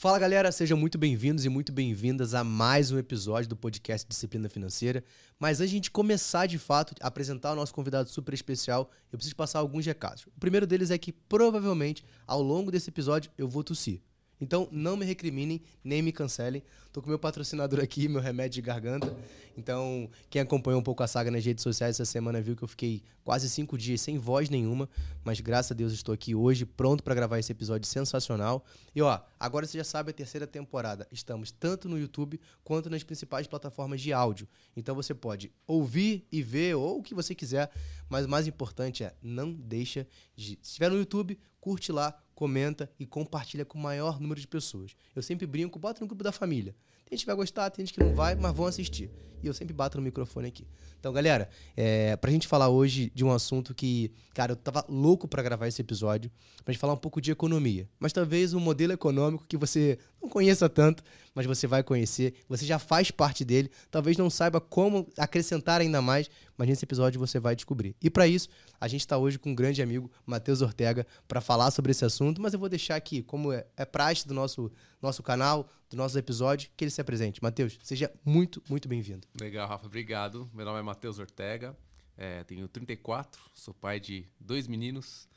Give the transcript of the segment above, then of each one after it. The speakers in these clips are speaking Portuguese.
Fala galera, sejam muito bem-vindos e muito bem-vindas a mais um episódio do podcast Disciplina Financeira. Mas antes de a gente começar de fato a apresentar o nosso convidado super especial, eu preciso passar alguns recados. O primeiro deles é que provavelmente ao longo desse episódio eu vou tossir. Então não me recriminem, nem me cancelem. Tô com meu patrocinador aqui, meu remédio de garganta. Então, quem acompanhou um pouco a saga nas redes sociais essa semana viu que eu fiquei quase cinco dias sem voz nenhuma. Mas graças a Deus estou aqui hoje, pronto para gravar esse episódio sensacional. E ó, agora você já sabe a terceira temporada. Estamos tanto no YouTube quanto nas principais plataformas de áudio. Então você pode ouvir e ver, ou o que você quiser. Mas o mais importante é, não deixa de. Se estiver no YouTube, curte lá, comenta e compartilha com o maior número de pessoas. Eu sempre brinco, bota no grupo da família. Tem gente que vai gostar, tem gente que não vai, mas vão assistir. E eu sempre bato no microfone aqui. Então, galera, é, pra gente falar hoje de um assunto que, cara, eu tava louco para gravar esse episódio, pra gente falar um pouco de economia. Mas talvez um modelo econômico que você não conheça tanto, mas você vai conhecer, você já faz parte dele, talvez não saiba como acrescentar ainda mais, mas nesse episódio você vai descobrir. E para isso, a gente está hoje com um grande amigo, Matheus Ortega, para falar sobre esse assunto, mas eu vou deixar aqui, como é, é praxe do nosso, nosso canal, do nosso episódio, que ele se apresente. Matheus, seja muito, muito bem-vindo. Legal, Rafa, obrigado. Meu nome é Matheus Ortega, é, tenho 34, sou pai de dois meninos,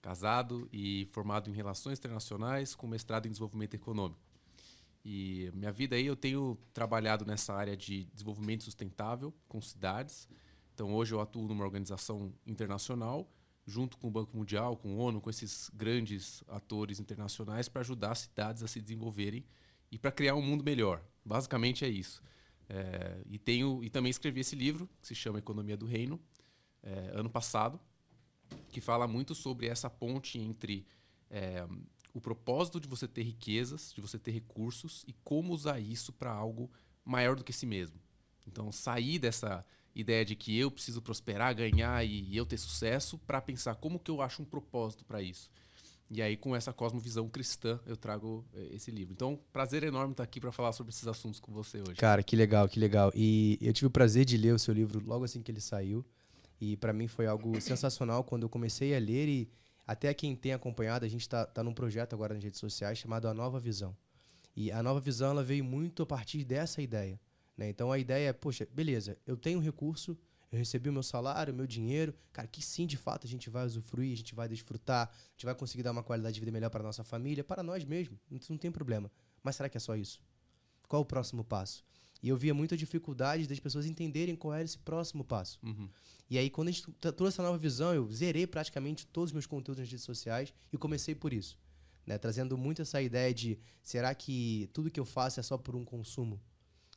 casado e formado em Relações Internacionais com mestrado em Desenvolvimento Econômico. E minha vida aí eu tenho trabalhado nessa área de desenvolvimento sustentável com cidades. Então hoje eu atuo numa organização internacional junto com o Banco Mundial, com o ONU, com esses grandes atores internacionais para ajudar cidades a se desenvolverem e para criar um mundo melhor. Basicamente é isso. É, e tenho e também escrevi esse livro que se chama Economia do Reino é, ano passado, que fala muito sobre essa ponte entre é, o propósito de você ter riquezas, de você ter recursos e como usar isso para algo maior do que si mesmo. Então sair dessa ideia de que eu preciso prosperar, ganhar e eu ter sucesso para pensar como que eu acho um propósito para isso. E aí, com essa cosmovisão cristã, eu trago eh, esse livro. Então, prazer enorme estar aqui para falar sobre esses assuntos com você hoje. Cara, que legal, que legal. E eu tive o prazer de ler o seu livro logo assim que ele saiu. E para mim foi algo sensacional quando eu comecei a ler e até quem tem acompanhado, a gente está tá num projeto agora nas redes sociais chamado A Nova Visão. E a Nova Visão ela veio muito a partir dessa ideia. Né? Então a ideia é, poxa, beleza, eu tenho um recurso, eu recebi o meu salário, o meu dinheiro, cara, que sim, de fato, a gente vai usufruir, a gente vai desfrutar, a gente vai conseguir dar uma qualidade de vida melhor para nossa família, para nós mesmos, não tem problema. Mas será que é só isso? Qual o próximo passo? E eu via muita dificuldade das pessoas entenderem qual era esse próximo passo. Uhum. E aí, quando a gente trouxe essa nova visão, eu zerei praticamente todos os meus conteúdos nas redes sociais e comecei por isso. Né? Trazendo muito essa ideia de será que tudo que eu faço é só por um consumo?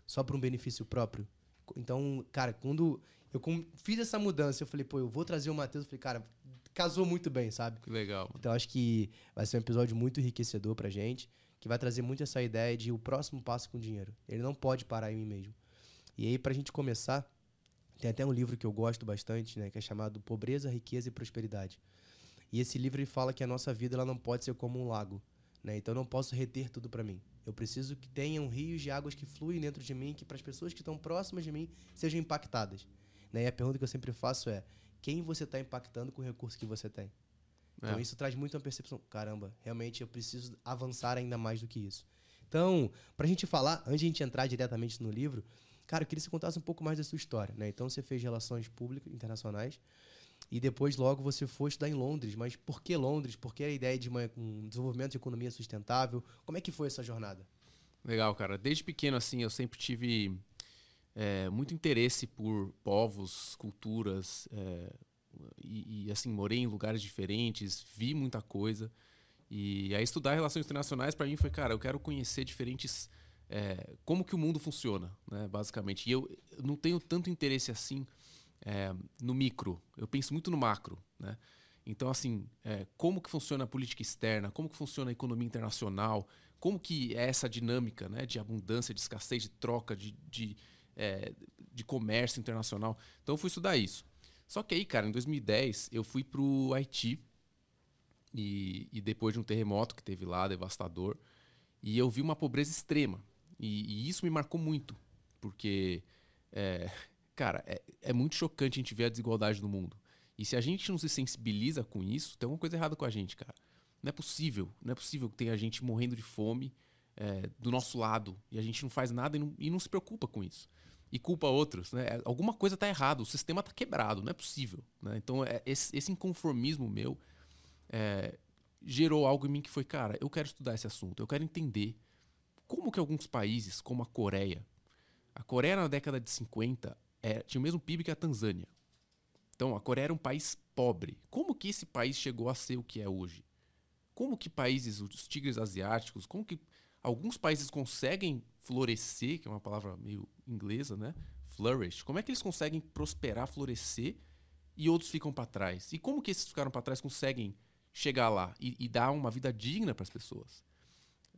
Só por um benefício próprio? Então, cara, quando eu fiz essa mudança, eu falei, pô, eu vou trazer o Matheus. Eu falei, cara, casou muito bem, sabe? Que legal. Então, acho que vai ser um episódio muito enriquecedor pra gente, que vai trazer muito essa ideia de o próximo passo com dinheiro. Ele não pode parar em mim mesmo. E aí, pra gente começar, tem até um livro que eu gosto bastante, né, que é chamado Pobreza, Riqueza e Prosperidade. E esse livro ele fala que a nossa vida ela não pode ser como um lago, né? Então eu não posso reter tudo para mim. Eu preciso que tenham rios de águas que fluem dentro de mim, que para as pessoas que estão próximas de mim sejam impactadas. Né? E a pergunta que eu sempre faço é: quem você está impactando com o recurso que você tem? Então é. isso traz muito uma percepção. Caramba, realmente eu preciso avançar ainda mais do que isso. Então, para a gente falar, antes de a gente entrar diretamente no livro, Cara, eu queria que você contasse um pouco mais da sua história, né? Então você fez relações públicas internacionais e depois logo você foi estudar em Londres. Mas por que Londres? Por que a ideia de uma, um desenvolvimento de economia sustentável? Como é que foi essa jornada? Legal, cara. Desde pequeno, assim, eu sempre tive é, muito interesse por povos, culturas, é, e, e, assim, morei em lugares diferentes, vi muita coisa. E aí estudar relações internacionais para mim foi, cara, eu quero conhecer diferentes é, como que o mundo funciona, né, basicamente. E eu, não tenho tanto interesse assim é, no micro, eu penso muito no macro. Né? Então, assim, é, como que funciona a política externa, como que funciona a economia internacional, como que é essa dinâmica né, de abundância, de escassez, de troca, de, de, é, de comércio internacional. Então, eu fui estudar isso. Só que aí, cara, em 2010, eu fui para o Haiti, e, e depois de um terremoto que teve lá, devastador, e eu vi uma pobreza extrema. E, e isso me marcou muito, porque, é, cara, é, é muito chocante a gente ver a desigualdade no mundo. E se a gente não se sensibiliza com isso, tem alguma coisa errada com a gente, cara. Não é possível, não é possível que tenha gente morrendo de fome é, do nosso lado e a gente não faz nada e não, e não se preocupa com isso. E culpa outros, né? Alguma coisa está errada, o sistema está quebrado, não é possível. Né? Então, é, esse, esse, inconformismo meu é, gerou algo em mim que foi, cara, eu quero estudar esse assunto, eu quero entender como que alguns países, como a Coreia, a Coreia na década de 50 é, tinha o mesmo PIB que a Tanzânia. Então, a Coreia era um país pobre. Como que esse país chegou a ser o que é hoje? Como que países, os tigres asiáticos, como que alguns países conseguem florescer, que é uma palavra meio inglesa, né? Flourish. Como é que eles conseguem prosperar, florescer e outros ficam para trás? E como que esses que ficaram para trás conseguem chegar lá e, e dar uma vida digna para as pessoas?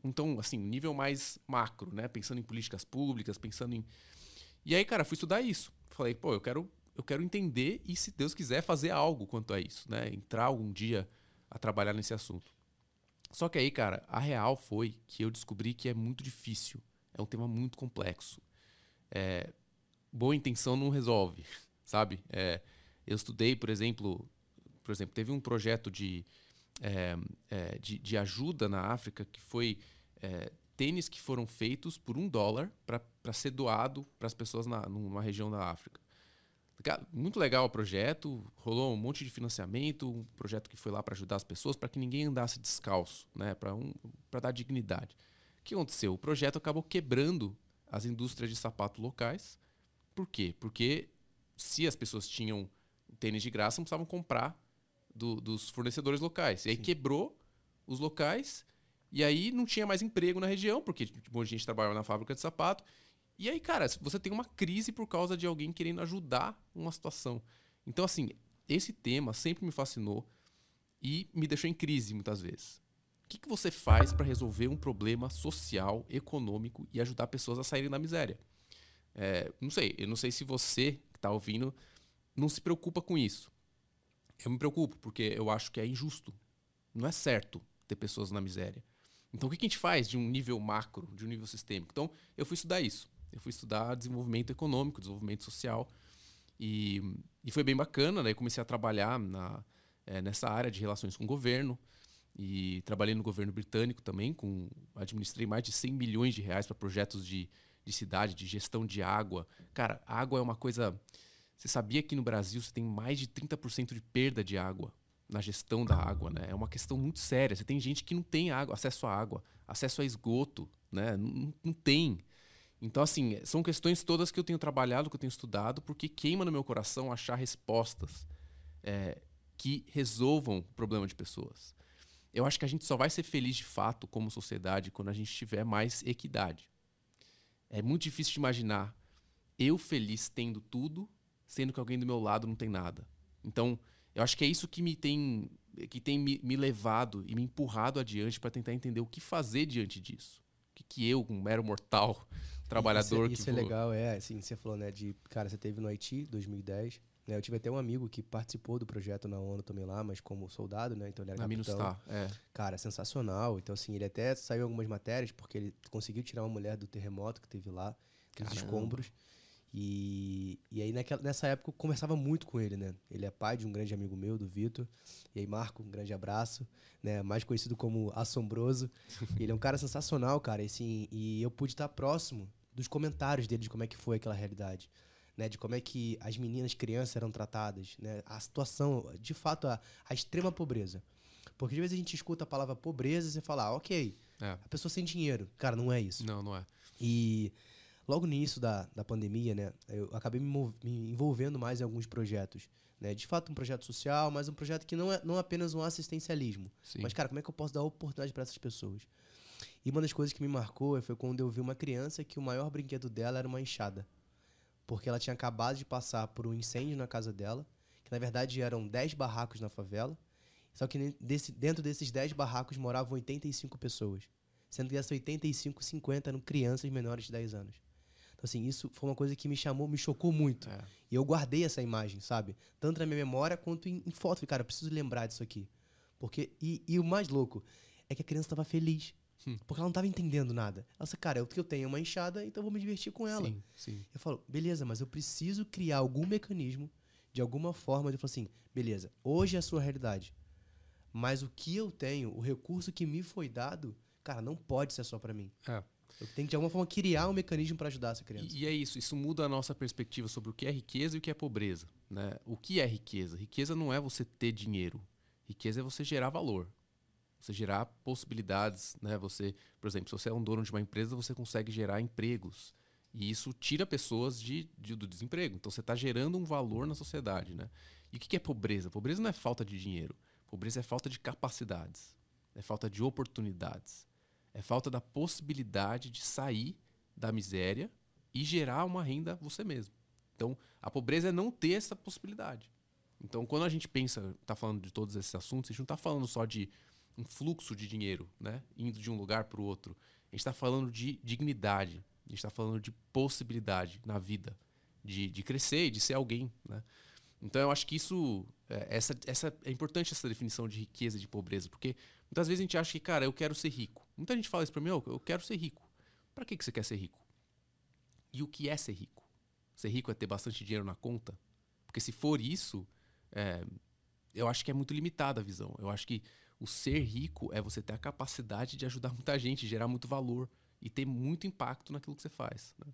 Então, assim, nível mais macro, né? Pensando em políticas públicas, pensando em. E aí, cara, fui estudar isso. Falei, pô, eu quero, eu quero entender e, se Deus quiser, fazer algo quanto a isso, né? Entrar algum dia a trabalhar nesse assunto. Só que aí, cara, a real foi que eu descobri que é muito difícil. É um tema muito complexo. É, boa intenção não resolve, sabe? É, eu estudei, por exemplo, por exemplo, teve um projeto de é, é, de, de, ajuda na África, que foi é, tênis que foram feitos por um dólar para ser doado para as pessoas na, numa região da África. Muito legal o projeto, rolou um monte de financiamento, um projeto que foi lá para ajudar as pessoas, para que ninguém andasse descalço, né, para um, dar dignidade. O que aconteceu? O projeto acabou quebrando as indústrias de sapato locais. Por quê? Porque se as pessoas tinham tênis de graça, não precisavam comprar do, dos fornecedores locais. E aí Sim. quebrou os locais, e aí não tinha mais emprego na região, porque tipo, a gente trabalhava na fábrica de sapato. E aí, cara, você tem uma crise por causa de alguém querendo ajudar uma situação. Então, assim, esse tema sempre me fascinou e me deixou em crise muitas vezes. O que, que você faz para resolver um problema social, econômico e ajudar pessoas a saírem da miséria? É, não sei, eu não sei se você que está ouvindo não se preocupa com isso. Eu me preocupo, porque eu acho que é injusto. Não é certo ter pessoas na miséria. Então, o que a gente faz de um nível macro, de um nível sistêmico? Então, eu fui estudar isso. Eu fui estudar desenvolvimento econômico, desenvolvimento social. E, e foi bem bacana. Daí, comecei a trabalhar na, é, nessa área de relações com o governo. E trabalhei no governo britânico também. Com, administrei mais de 100 milhões de reais para projetos de, de cidade, de gestão de água. Cara, água é uma coisa você sabia que no Brasil você tem mais de 30% de perda de água na gestão da água, né? É uma questão muito séria. Você tem gente que não tem água, acesso à água, acesso a esgoto, né? Não, não tem. Então, assim, são questões todas que eu tenho trabalhado, que eu tenho estudado, porque queima no meu coração achar respostas é, que resolvam o problema de pessoas. Eu acho que a gente só vai ser feliz de fato como sociedade quando a gente tiver mais equidade. É muito difícil de imaginar eu feliz tendo tudo sendo que alguém do meu lado não tem nada. Então, eu acho que é isso que me tem que tem me, me levado e me empurrado adiante para tentar entender o que fazer diante disso. O que, que eu, um mero mortal, trabalhador isso, é, isso que é legal, é, assim, você falou, né, de, cara, você teve no Haiti, 2010, né, eu tive até um amigo que participou do projeto na ONU também lá, mas como soldado, né, então ele era na capitão. Minustar, é. Cara, sensacional, então assim, ele até saiu algumas matérias porque ele conseguiu tirar uma mulher do terremoto que teve lá, dos escombros, e, e aí naquela, nessa época eu conversava muito com ele, né? Ele é pai de um grande amigo meu, do Vitor. E aí, Marco, um grande abraço, né? Mais conhecido como Assombroso. ele é um cara sensacional, cara. E, assim, e eu pude estar próximo dos comentários dele de como é que foi aquela realidade. Né, de como é que as meninas, crianças eram tratadas, né, a situação, de fato, a, a extrema pobreza. Porque às vezes a gente escuta a palavra pobreza e você fala, ah, ok, é. a pessoa sem dinheiro. Cara, não é isso. Não, não é. E Logo no início da, da pandemia, né, eu acabei me, me envolvendo mais em alguns projetos. Né? De fato, um projeto social, mas um projeto que não é não é apenas um assistencialismo. Sim. Mas, cara, como é que eu posso dar oportunidade para essas pessoas? E uma das coisas que me marcou foi quando eu vi uma criança que o maior brinquedo dela era uma enxada. Porque ela tinha acabado de passar por um incêndio na casa dela, que na verdade eram 10 barracos na favela. Só que desse, dentro desses 10 barracos moravam 85 pessoas. Sendo que dessas 85, 50 eram crianças menores de 10 anos. Então, assim, isso foi uma coisa que me chamou, me chocou muito. É. E eu guardei essa imagem, sabe? Tanto na minha memória quanto em, em foto. Falei, cara, eu preciso lembrar disso aqui. Porque, e, e o mais louco é que a criança estava feliz. Hum. Porque ela não estava entendendo nada. Ela disse, cara, o que eu tenho é uma enxada, então eu vou me divertir com ela. Sim, sim. Eu falo, beleza, mas eu preciso criar algum mecanismo, de alguma forma, de falar assim, beleza, hoje é a sua realidade. Mas o que eu tenho, o recurso que me foi dado, cara, não pode ser só para mim. É. Eu tenho que, de alguma forma, criar um mecanismo para ajudar essa criança. E, e, é isso, isso muda a nossa perspectiva sobre o que é riqueza e o que é pobreza. Né? O que é riqueza? Riqueza não é você ter dinheiro. Riqueza é você gerar valor. Você gerar possibilidades, né? Você, por exemplo, se você é um dono de uma empresa, você consegue gerar empregos. E isso tira pessoas de, de do desemprego. Então você está gerando um valor na sociedade, né? E o que é pobreza? Pobreza não é falta de dinheiro. Pobreza é falta de capacidades. É falta de oportunidades. É falta da possibilidade de sair da miséria e gerar uma renda você mesmo. Então, a pobreza é não ter essa possibilidade. Então, quando a gente pensa, está falando de todos esses assuntos, a gente não está falando só de um fluxo de dinheiro, né? Indo de um lugar para o outro. A gente está falando de dignidade. A gente está falando de possibilidade na vida, de, de crescer de ser alguém, né? Então eu acho que isso, é, essa, essa é importante essa definição de riqueza e de pobreza, porque muitas vezes a gente acha que, cara, eu quero ser rico. Muita gente fala isso para mim, oh, eu quero ser rico. Para que, que você quer ser rico? E o que é ser rico? Ser rico é ter bastante dinheiro na conta? Porque se for isso, é, eu acho que é muito limitada a visão. Eu acho que o ser rico é você ter a capacidade de ajudar muita gente, gerar muito valor e ter muito impacto naquilo que você faz. Né?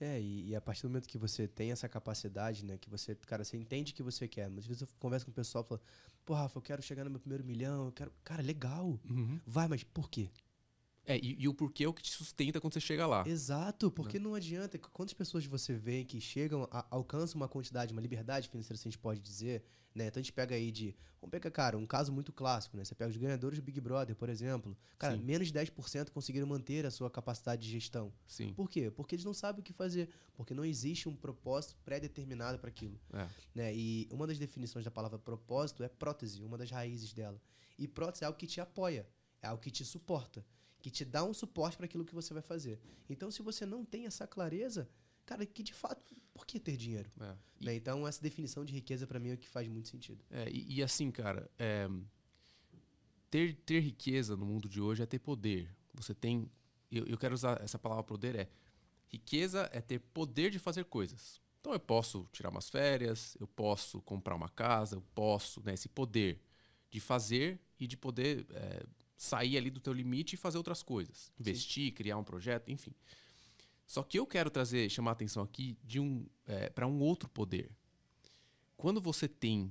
É, e, e, a partir do momento que você tem essa capacidade, né, que você, cara, você entende o que você quer. Mas às vezes eu converso com o pessoal e falo, pô, Rafa, eu quero chegar no meu primeiro milhão, eu quero. Cara, legal. Uhum. Vai, mas por quê? É, e, e, o porquê é o que te sustenta quando você chega lá. Exato, porque não, né? não adianta. Quantas pessoas você vê que chegam, a, alcançam uma quantidade, uma liberdade financeira, se a gente pode dizer, né? Então a gente pega aí de. Vamos pegar, cara, um caso muito clássico, né? Você pega os ganhadores do Big Brother, por exemplo. Cara, Sim. menos de 10% conseguiram manter a sua capacidade de gestão. Sim. Por quê? Porque eles não sabem o que fazer. Porque não existe um propósito pré-determinado para aquilo. É. Né? E uma das definições da palavra propósito é prótese, uma das raízes dela. E prótese é algo que te apoia, é algo que te suporta que te dá um suporte para aquilo que você vai fazer. Então, se você não tem essa clareza, cara, que de fato, por que ter dinheiro? É. E, né? Então, essa definição de riqueza para mim é o que faz muito sentido. É, e, e, assim, cara, é, ter, ter riqueza no mundo de hoje é ter poder. Você tem. Eu, eu quero usar essa palavra poder é. Riqueza é ter poder de fazer coisas. Então eu posso tirar umas férias, eu posso comprar uma casa, eu posso, né, esse poder de fazer e de poder é, sair ali do teu limite e fazer outras coisas. Investir, Sim. criar um projeto, enfim. Só que eu quero trazer, chamar a atenção aqui de um é, para um outro poder. Quando você tem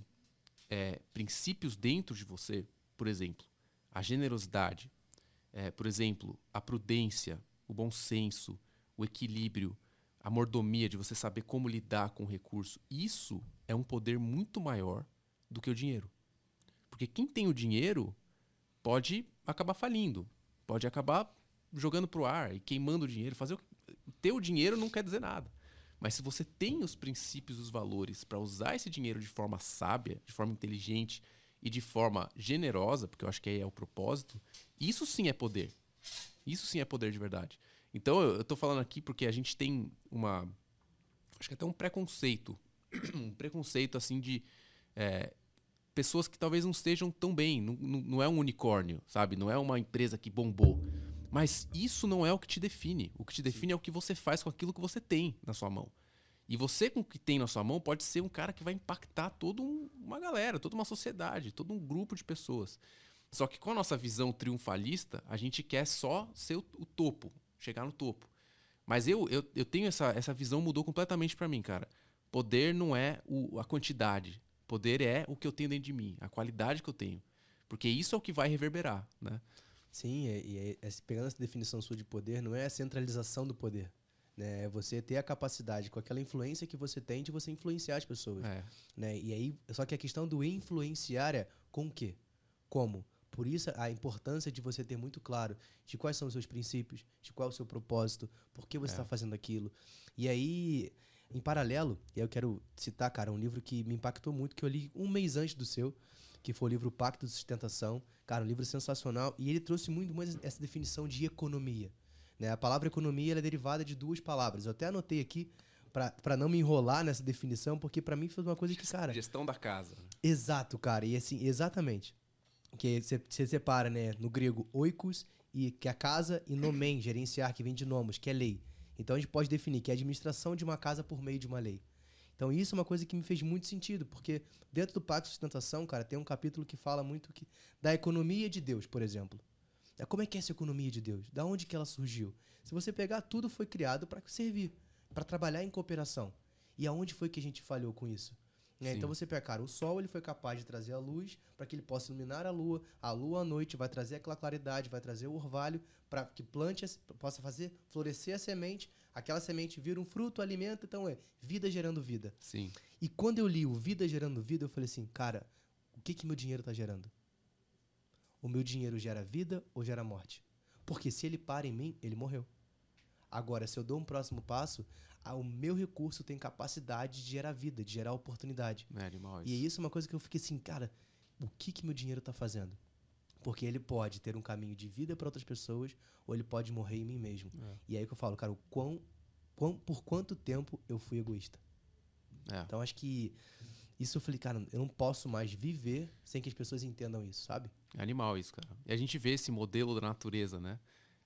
é, princípios dentro de você, por exemplo, a generosidade, é, por exemplo, a prudência, o bom senso, o equilíbrio, a mordomia de você saber como lidar com o recurso, isso é um poder muito maior do que o dinheiro. Porque quem tem o dinheiro pode acabar falindo, pode acabar jogando pro ar e queimando o dinheiro. Fazer o... ter o dinheiro não quer dizer nada. Mas se você tem os princípios, os valores para usar esse dinheiro de forma sábia, de forma inteligente e de forma generosa, porque eu acho que aí é o propósito, isso sim é poder. Isso sim é poder de verdade. Então eu estou falando aqui porque a gente tem uma. Acho que até um preconceito. um preconceito assim de. É, pessoas que talvez não estejam tão bem. Não, não, é um unicórnio, sabe? Não é uma empresa que bombou. Mas isso não é o que te define. O que te define Sim. é o que você faz com aquilo que você tem na sua mão. E você, com o que tem na sua mão, pode ser um cara que vai impactar toda um, uma galera, toda uma sociedade, todo um grupo de pessoas. Só que com a nossa visão triunfalista, a gente quer só ser o, o topo, chegar no topo. Mas eu, eu, eu tenho essa, essa visão mudou completamente para mim, cara. Poder não é o, a quantidade. Poder é o que eu tenho dentro de mim, a qualidade que eu tenho. Porque isso é o que vai reverberar, né? Sim, e, é, é, pegando essa definição sua de poder, não é a centralização do poder. Né? É você ter a capacidade, com aquela influência que você tem, de você influenciar as pessoas. É. Né? E aí, só que a questão do influenciar é com o quê? Como? Por isso a importância de você ter muito claro de quais são os seus princípios, de qual é o seu propósito, por que você está é. fazendo aquilo. E aí, em paralelo, e eu quero citar, cara, um livro que me impactou muito, que eu li um mês antes do seu, que foi o livro Pacto de Sustentação. Cara, um livro sensacional. E ele trouxe muito mais essa definição de economia. Né? A palavra economia é derivada de duas palavras. Eu até anotei aqui para não me enrolar nessa definição, porque para mim foi uma coisa que, cara. Gestão da casa. Exato, cara. E assim, exatamente. Que você separa, né, no grego oikos, e que é a casa, e nomen, gerenciar, que vem de nomos, que é lei. Então a gente pode definir que é a administração de uma casa por meio de uma lei. Então isso é uma coisa que me fez muito sentido, porque dentro do Pacto de Sustentação, cara, tem um capítulo que fala muito que, da economia de Deus, por exemplo. Como é que é essa economia de Deus? Da onde que ela surgiu? Se você pegar, tudo foi criado para servir, para trabalhar em cooperação. E aonde foi que a gente falhou com isso? Né? Então você pega, cara, o sol ele foi capaz de trazer a luz para que ele possa iluminar a lua. A lua à noite vai trazer aquela claridade, vai trazer o orvalho para que plante possa fazer florescer a semente. Aquela semente vira um fruto, alimento, então é vida gerando vida. Sim. E quando eu li o Vida Gerando Vida, eu falei assim, cara, o que que meu dinheiro está gerando? O meu dinheiro gera vida ou gera morte? Porque se ele para em mim, ele morreu. Agora, se eu dou um próximo passo, o meu recurso tem capacidade de gerar vida, de gerar oportunidade. É animal isso. E isso é uma coisa que eu fiquei assim, cara, o que que meu dinheiro está fazendo? Porque ele pode ter um caminho de vida para outras pessoas ou ele pode morrer em mim mesmo. É. E aí que eu falo, cara, o quão, quão, por quanto tempo eu fui egoísta? É. Então acho que isso eu falei, cara, eu não posso mais viver sem que as pessoas entendam isso, sabe? É animal isso, cara. E a gente vê esse modelo da natureza, né?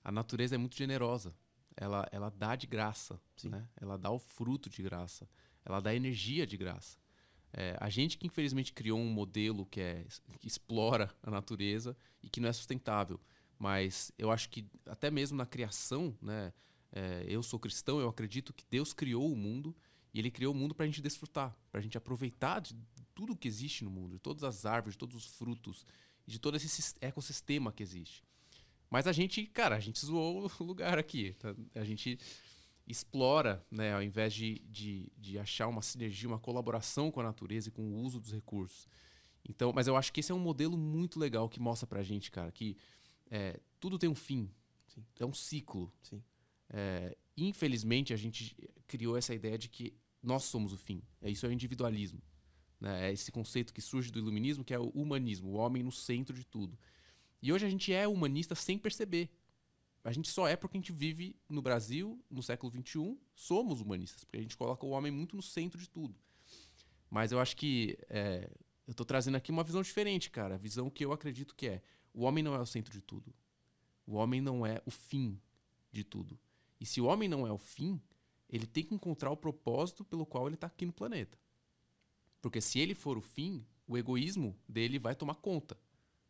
A natureza é muito generosa. Ela, ela dá de graça, Sim. né? Ela dá o fruto de graça. Ela dá energia de graça. É, a gente que infelizmente criou um modelo que, é, que explora a natureza e que não é sustentável. Mas eu acho que até mesmo na criação, né? É, eu sou cristão, eu acredito que Deus criou o mundo e ele criou o mundo para a gente desfrutar, para a gente aproveitar de tudo que existe no mundo, de todas as árvores, de todos os frutos, de todo esse ecossistema que existe. Mas a gente, cara, a gente zoou o lugar aqui. Tá? A gente explora, né, ao invés de, de, de achar uma sinergia, uma colaboração com a natureza e com o uso dos recursos. Então, mas eu acho que esse é um modelo muito legal que mostra pra gente, cara, que é, tudo tem um fim. Sim. É um ciclo. É, infelizmente, a gente criou essa ideia de que nós somos o fim. É isso é o individualismo. Né? É esse conceito que surge do iluminismo, que é o humanismo, o homem no centro de tudo. E hoje a gente é humanista sem perceber. A gente só é porque a gente vive no Brasil, no século XXI, somos humanistas, porque a gente coloca o homem muito no centro de tudo. Mas eu acho que é, eu estou trazendo aqui uma visão diferente, cara. A visão que eu acredito que é: o homem não é o centro de tudo. O homem não é o fim de tudo. E se o homem não é o fim, ele tem que encontrar o propósito pelo qual ele está aqui no planeta. Porque se ele for o fim, o egoísmo dele vai tomar conta.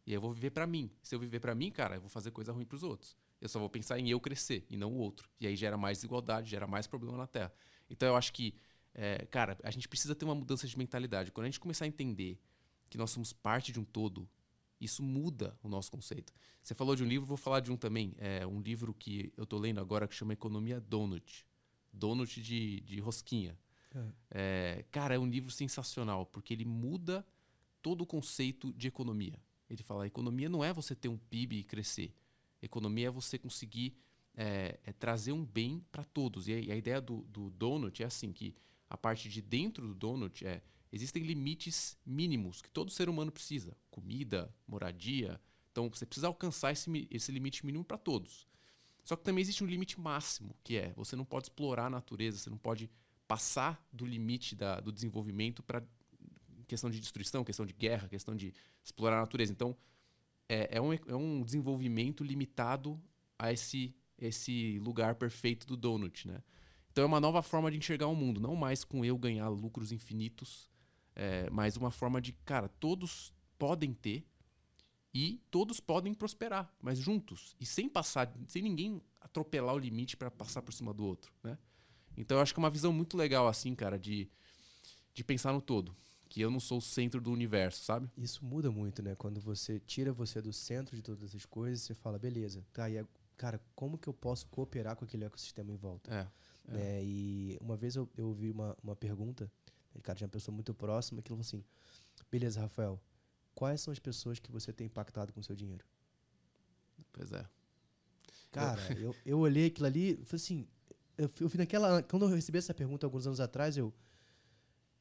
E aí eu vou viver para mim. Se eu viver para mim, cara, eu vou fazer coisa ruim para os outros. Eu só vou pensar em eu crescer e não o outro. E aí gera mais desigualdade, gera mais problema na Terra. Então eu acho que, é, cara, a gente precisa ter uma mudança de mentalidade. Quando a gente começar a entender que nós somos parte de um todo, isso muda o nosso conceito. Você falou de um livro, vou falar de um também. É um livro que eu estou lendo agora que chama Economia Donut donut de, de rosquinha. É. É, cara, é um livro sensacional, porque ele muda todo o conceito de economia. Ele fala: economia não é você ter um PIB e crescer. Economia é você conseguir é, é trazer um bem para todos. E a, e a ideia do, do, donut é assim: que a parte de dentro do donut é. Existem limites mínimos que todo ser humano precisa: comida, moradia. Então você precisa alcançar esse, esse limite mínimo para todos. Só que também existe um limite máximo, que é você não pode explorar a natureza, você não pode passar do limite da, do desenvolvimento para questão de destruição, questão de guerra, questão de explorar a natureza. Então, é, é, um, é um desenvolvimento limitado a esse, esse lugar perfeito do donut, né? Então é uma nova forma de enxergar o mundo, não mais com eu ganhar lucros infinitos, é, mas uma forma de, cara, todos podem ter e todos podem prosperar, mas juntos e sem passar, sem ninguém atropelar o limite para passar por cima do outro, né? Então eu acho que é uma visão muito legal assim, cara, de, de pensar no todo, que eu não sou o centro do universo, sabe? Isso muda muito, né? Quando você tira você do centro de todas as coisas, você fala, beleza, tá, e cara, como que eu posso cooperar com aquele ecossistema em volta? É. é. Né? E uma vez eu, eu ouvi uma, uma pergunta, cara, de uma pessoa muito próxima, que falou assim: beleza, Rafael, quais são as pessoas que você tem impactado com o seu dinheiro? Pois é. Cara, eu, eu olhei aquilo ali, falei assim, eu, eu fui naquela. Quando eu recebi essa pergunta alguns anos atrás, eu.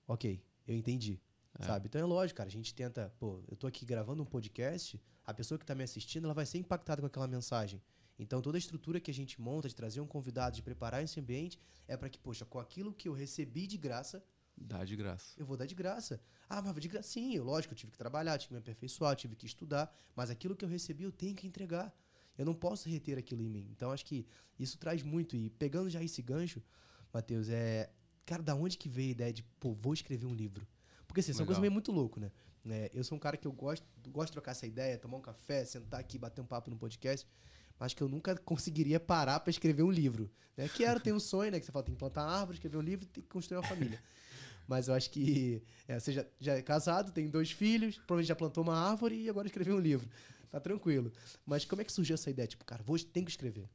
Ok, eu entendi. É. Sabe? Então é lógico, cara. A gente tenta. Pô, eu tô aqui gravando um podcast, a pessoa que está me assistindo, ela vai ser impactada com aquela mensagem. Então toda a estrutura que a gente monta de trazer um convidado, de preparar esse ambiente, é para que, poxa, com aquilo que eu recebi de graça. Dá de graça. Eu vou dar de graça. Ah, mas de graça. Sim, eu, lógico, eu tive que trabalhar, tive que me aperfeiçoar, tive que estudar, mas aquilo que eu recebi eu tenho que entregar. Eu não posso reter aquilo em mim. Então acho que isso traz muito. E pegando já esse gancho, Matheus, é. Cara, da onde que veio a ideia de, pô, vou escrever um livro? Porque assim, são coisas meio muito louco, né? É, eu sou um cara que eu gosto, gosto de trocar essa ideia, tomar um café, sentar aqui, bater um papo no podcast, mas que eu nunca conseguiria parar para escrever um livro. Né? Quero, tem um sonho, né? Que você fala, tem que plantar árvore, escrever um livro, tem que construir uma família. Mas eu acho que é, você já, já, é casado, tem dois filhos, provavelmente já plantou uma árvore e agora escreveu um livro. Tá tranquilo. Mas como é que surgiu essa ideia? Tipo, cara, vou, tenho que escrever.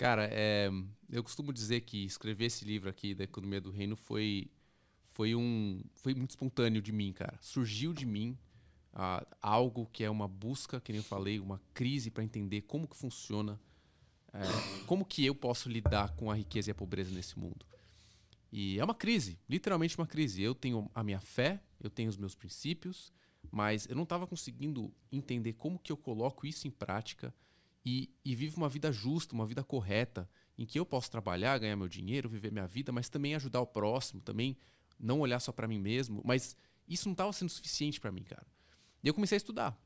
Cara, é, eu costumo dizer que escrever esse livro aqui da Economia do Reino foi, foi, um, foi muito espontâneo de mim, cara. Surgiu de mim uh, algo que é uma busca, que nem eu falei, uma crise para entender como que funciona, é, como que eu posso lidar com a riqueza e a pobreza nesse mundo. E é uma crise, literalmente uma crise. Eu tenho a minha fé, eu tenho os meus princípios, mas eu não estava conseguindo entender como que eu coloco isso em prática e, e vivo uma vida justa, uma vida correta, em que eu posso trabalhar, ganhar meu dinheiro, viver minha vida, mas também ajudar o próximo, também não olhar só para mim mesmo. Mas isso não estava sendo suficiente para mim, cara. E eu comecei a estudar,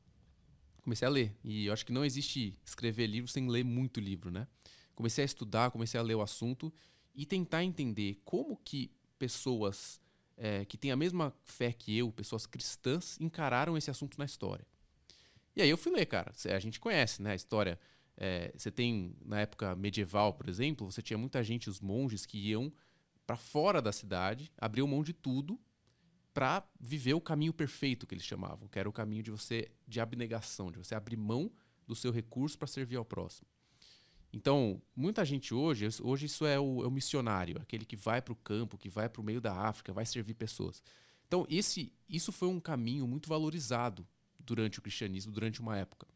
comecei a ler. E eu acho que não existe escrever livro sem ler muito livro, né? Comecei a estudar, comecei a ler o assunto e tentar entender como que pessoas é, que têm a mesma fé que eu, pessoas cristãs, encararam esse assunto na história. E aí eu fui ler, cara. A gente conhece, né? A história. É, você tem, na época medieval, por exemplo, você tinha muita gente, os monges, que iam para fora da cidade, abriam mão de tudo para viver o caminho perfeito que eles chamavam, que era o caminho de você de abnegação, de você abrir mão do seu recurso para servir ao próximo. Então, muita gente hoje, hoje isso é o, é o missionário, aquele que vai para o campo, que vai para o meio da África, vai servir pessoas. Então, esse, isso foi um caminho muito valorizado durante o cristianismo, durante uma época.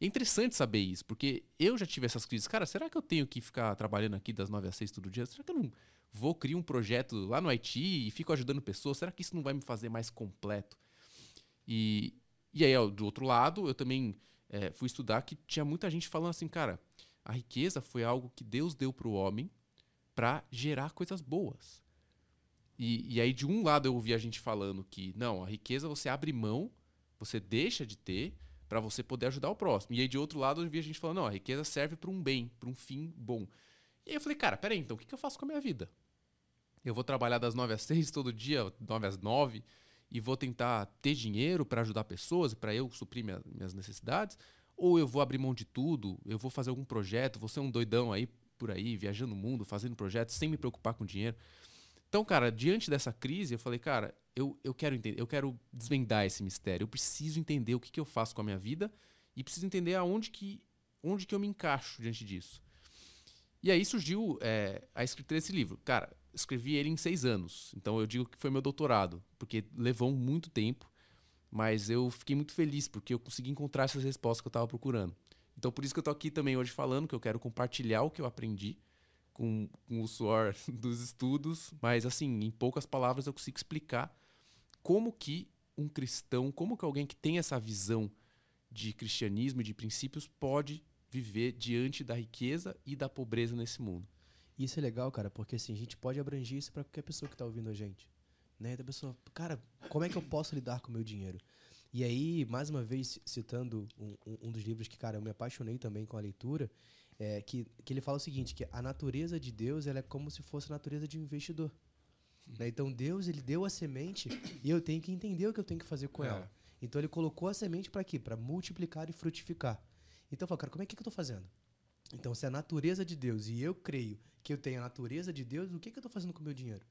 E é interessante saber isso, porque eu já tive essas crises. Cara, será que eu tenho que ficar trabalhando aqui das 9 às 6 todo dia? Será que eu não vou criar um projeto lá no Haiti e fico ajudando pessoas? Será que isso não vai me fazer mais completo? E, e aí, ó, do outro lado, eu também é, fui estudar que tinha muita gente falando assim, cara, a riqueza foi algo que Deus deu para o homem para gerar coisas boas. E, e aí, de um lado, eu ouvi a gente falando que, não, a riqueza você abre mão, você deixa de ter para você poder ajudar o próximo. E aí, de outro lado, eu vi a gente falando, não, a riqueza serve para um bem, para um fim bom. E aí eu falei, cara, peraí, então, o que, que eu faço com a minha vida? Eu vou trabalhar das 9 às 6 todo dia, 9 às 9, e vou tentar ter dinheiro para ajudar pessoas, para eu suprir minha, minhas necessidades? Ou eu vou abrir mão de tudo, eu vou fazer algum projeto, vou ser um doidão aí por aí, viajando o mundo, fazendo projetos, sem me preocupar com dinheiro. Então, cara, diante dessa crise, eu falei, cara, eu, eu quero entender, eu quero desvendar esse mistério. Eu preciso entender o que, que eu faço com a minha vida e preciso entender aonde que, onde que eu me encaixo diante disso. E aí surgiu é, a escrita desse livro. Cara, escrevi ele em seis anos. Então eu digo que foi meu doutorado, porque levou muito tempo. Mas eu fiquei muito feliz porque eu consegui encontrar essas respostas que eu estava procurando. Então por isso que eu estou aqui também hoje falando que eu quero compartilhar o que eu aprendi com, com o suor dos estudos, mas assim, em poucas palavras eu consigo explicar como que um cristão, como que alguém que tem essa visão de cristianismo e de princípios pode viver diante da riqueza e da pobreza nesse mundo. Isso é legal, cara, porque assim, a gente pode abranger isso para qualquer pessoa que está ouvindo a gente. Né? Da pessoa, cara, como é que eu posso lidar com o meu dinheiro? E aí, mais uma vez, citando um, um, dos livros que, cara, eu me apaixonei também com a leitura, é, que, que ele fala o seguinte, que a natureza de Deus ela é como se fosse a natureza de um investidor. Né? Então, Deus, ele deu a semente e eu tenho que entender o que eu tenho que fazer com é. ela. Então, ele colocou a semente para quê? Para multiplicar e frutificar. Então, eu falo, cara, como é que, que eu estou fazendo? Então, se é a natureza de Deus e eu creio que eu tenho a natureza de Deus, o que, que eu estou fazendo com o meu dinheiro?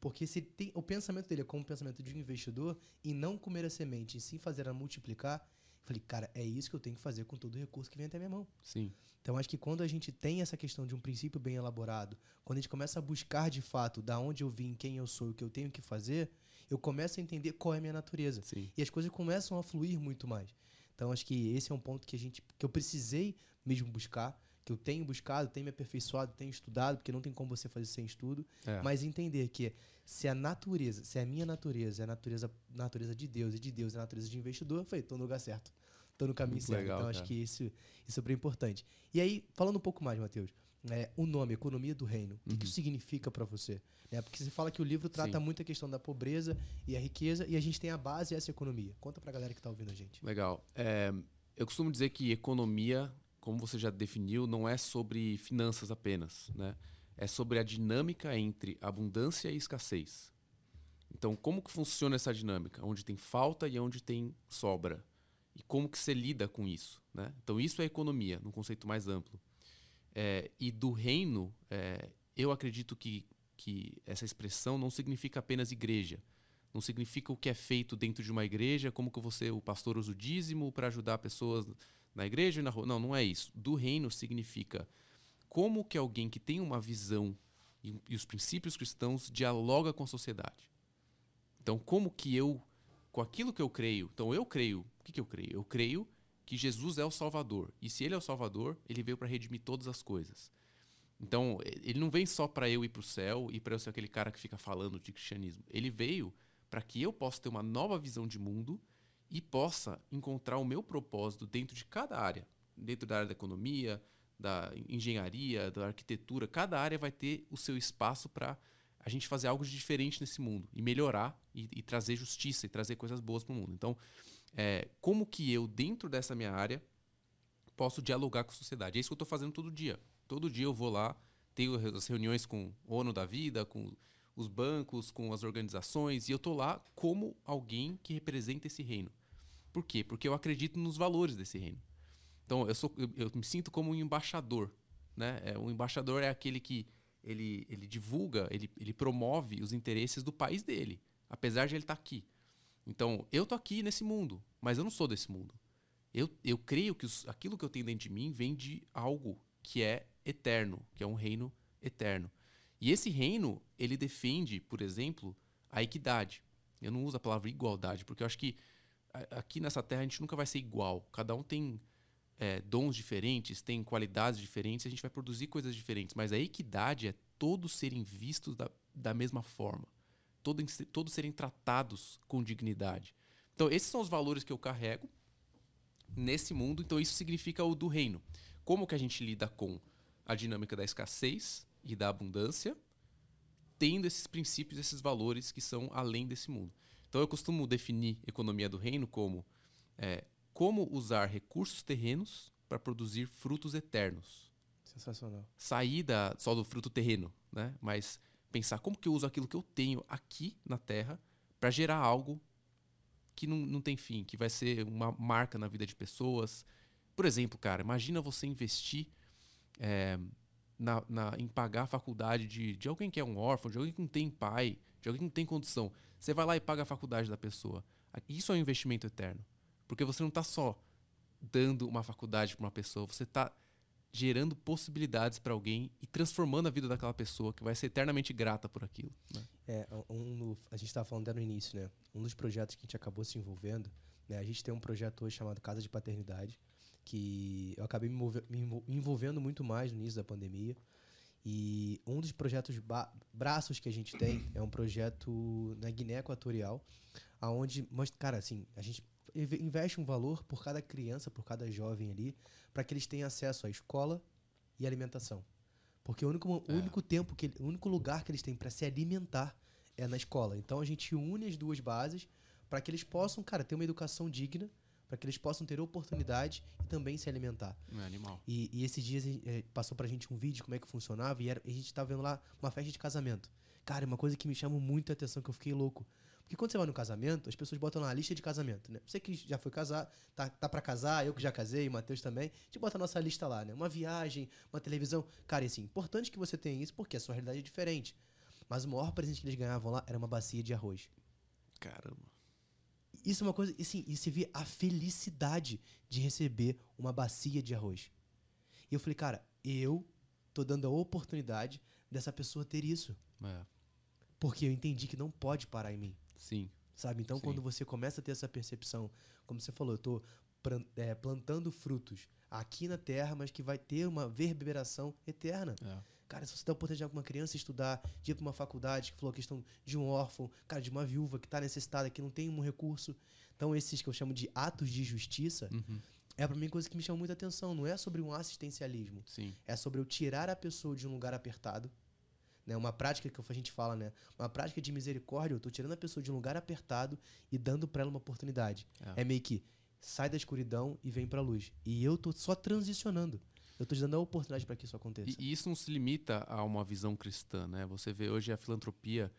Porque se tem, o pensamento dele é como o pensamento de um investidor e não comer a semente e sim fazer ela multiplicar, falei, cara, é isso que eu tenho que fazer com todo o recurso que vem até minha mão. Sim. Então acho que quando a gente tem essa questão de um princípio bem elaborado, quando a gente começa a buscar de fato da onde eu vim, quem eu sou, o que eu tenho que fazer, eu começo a entender qual é a minha natureza. Sim. E as coisas começam a fluir muito mais. Então acho que esse é um ponto que a gente que eu precisei mesmo buscar que eu tenho buscado, tenho me aperfeiçoado, tenho estudado, porque não tem como você fazer sem estudo, é. mas entender que se a natureza, se a minha natureza é a natureza, natureza de Deus e de Deus é a natureza de investidor, eu falei, tô no lugar certo. Tô no caminho Muito certo. Legal, então, cara. acho que isso, isso é super importante. E aí, falando um pouco mais, Matheus, é, o nome, Economia do Reino, o que, uhum. que isso significa para você? É, porque você fala que o livro trata Sim. muito a questão da pobreza e a riqueza, e a gente tem a base essa economia. Conta pra galera que tá ouvindo a gente. Legal. É, eu costumo dizer que economia como você já definiu, não é sobre finanças apenas, né? É sobre a dinâmica entre abundância e escassez. Então, como que funciona essa dinâmica? Onde tem falta e onde tem sobra? E como que você lida com isso? Né? Então, isso é economia, num conceito mais amplo. É, e do reino, é, eu acredito que, que essa expressão não significa apenas igreja. Não significa o que é feito dentro de uma igreja, como que você, o pastor, usa o dízimo para ajudar pessoas na igreja e na rua. Não, não é isso. Do reino significa como que alguém que tem uma visão e, e os princípios cristãos dialoga com a sociedade. Então, como que eu, com aquilo que eu creio, então eu creio, o que, que eu creio? Eu creio que Jesus é o Salvador. E se ele é o Salvador, ele veio para redimir todas as coisas. Então, ele não vem só para eu ir para o céu e para eu ser aquele cara que fica falando de cristianismo. Ele veio para que eu possa ter uma nova visão de mundo e possa encontrar o meu propósito dentro de cada área, dentro da área da economia, da engenharia, da arquitetura. Cada área vai ter o seu espaço para a gente fazer algo de diferente nesse mundo e melhorar e, e trazer justiça e trazer coisas boas para o mundo. Então, é, como que eu, dentro dessa minha área, posso dialogar com a sociedade? É isso que eu estou fazendo todo dia. Todo dia eu vou lá, tenho as reuniões com o ONU da Vida, com os bancos, com as organizações, e eu estou lá como alguém que representa esse reino. Por quê? Porque eu acredito nos valores desse reino. Então, eu, sou, eu, eu me sinto como um embaixador. Né? É, um embaixador é aquele que ele, ele divulga, ele, ele promove os interesses do país dele, apesar de ele estar tá aqui. Então, eu tô aqui nesse mundo, mas eu não sou desse mundo. Eu, eu creio que os, aquilo que eu tenho dentro de mim vem de algo que é eterno, que é um reino eterno. E esse reino, ele defende, por exemplo, a equidade. Eu não uso a palavra igualdade, porque eu acho que aqui nessa terra a gente nunca vai ser igual. Cada um tem é, dons diferentes, tem qualidades diferentes, a gente vai produzir coisas diferentes. Mas a equidade é todos serem vistos da, da mesma forma, todos, todos serem tratados com dignidade. Então, esses são os valores que eu carrego nesse mundo. Então, isso significa o do reino. Como que a gente lida com a dinâmica da escassez, e da abundância, tendo esses princípios, esses valores que são além desse mundo. Então eu costumo definir economia do reino como é, como usar recursos terrenos para produzir frutos eternos. Sensacional. Sair da, só do fruto terreno, né? mas pensar como que eu uso aquilo que eu tenho aqui na Terra para gerar algo que não, não tem fim, que vai ser uma marca na vida de pessoas. Por exemplo, cara, imagina você investir é, na, na, em pagar a faculdade de, de alguém que é um órfão, de alguém que não tem pai, de alguém que não tem condição. Você vai lá e paga a faculdade da pessoa. Isso é um investimento eterno. Porque você não está só dando uma faculdade para uma pessoa, você está gerando possibilidades para alguém e transformando a vida daquela pessoa que vai ser eternamente grata por aquilo. Né? É, um, a gente estava falando no início, né? Um dos projetos que a gente acabou se envolvendo, né? A gente tem um projeto hoje chamado Casa de Paternidade, que eu acabei me, envolvendo muito mais no início da pandemia. E um dos projetos braços que a gente tem é um projeto na Guiné Equatorial, aonde, mas cara, assim, a gente investe um valor por cada criança, por cada jovem ali, para que eles tenham acesso à escola e alimentação. Porque o único, é. o único tempo que o único lugar que eles têm para se alimentar é na escola. Então a gente une as duas bases para que eles possam, cara, ter uma educação digna para que eles possam ter oportunidade e também se alimentar. É animal. E, e esses dias é, passou pra gente um vídeo como é que funcionava e, era, a gente tava vendo lá uma festa de casamento. Cara, uma coisa que me chamou muito a atenção, que eu fiquei louco. Porque quando você vai no casamento, as pessoas botam lá a lista de casamento, né? Você que já foi casar, tá, tá para casar, eu que já casei, o Matheus também, a gente bota a nossa lista lá, né? Uma viagem, uma televisão. Cara, assim, importante que você tenha isso, porque a sua realidade é diferente. Mas o maior presente que eles ganhavam lá era uma bacia de arroz. Caramba. Isso é uma coisa, assim, e você vê a felicidade de receber uma bacia de arroz. E eu falei, cara, eu tô dando a oportunidade dessa pessoa ter isso. É. Porque eu entendi que não pode parar em mim. Sim. Sabe? Então, Sim. quando você começa a ter essa percepção, como você falou, eu tô é, plantando frutos aqui na terra, mas que vai ter uma reverberação eterna. É. Cara, se você dá a oportunidade de uma criança estudar, de ir para uma faculdade, que falou a questão de um órfão, cara, de uma viúva que está necessitada, que não tem um recurso. Então, esses que eu chamo de atos de justiça, uhum. é para mim coisa que me chama muita atenção. Não é sobre um assistencialismo. Sim. É sobre eu tirar a pessoa de um lugar apertado. Né? Uma prática que a gente fala, né? Uma prática de misericórdia, eu tô tirando a pessoa de um lugar apertado e dando para ela uma oportunidade. É. é meio que sai da escuridão e vem para a luz. E eu tô só transicionando. Eu estou te dando a oportunidade para que isso aconteça. E, isso não se limita a uma visão cristã, né? Você vê hoje a filantropia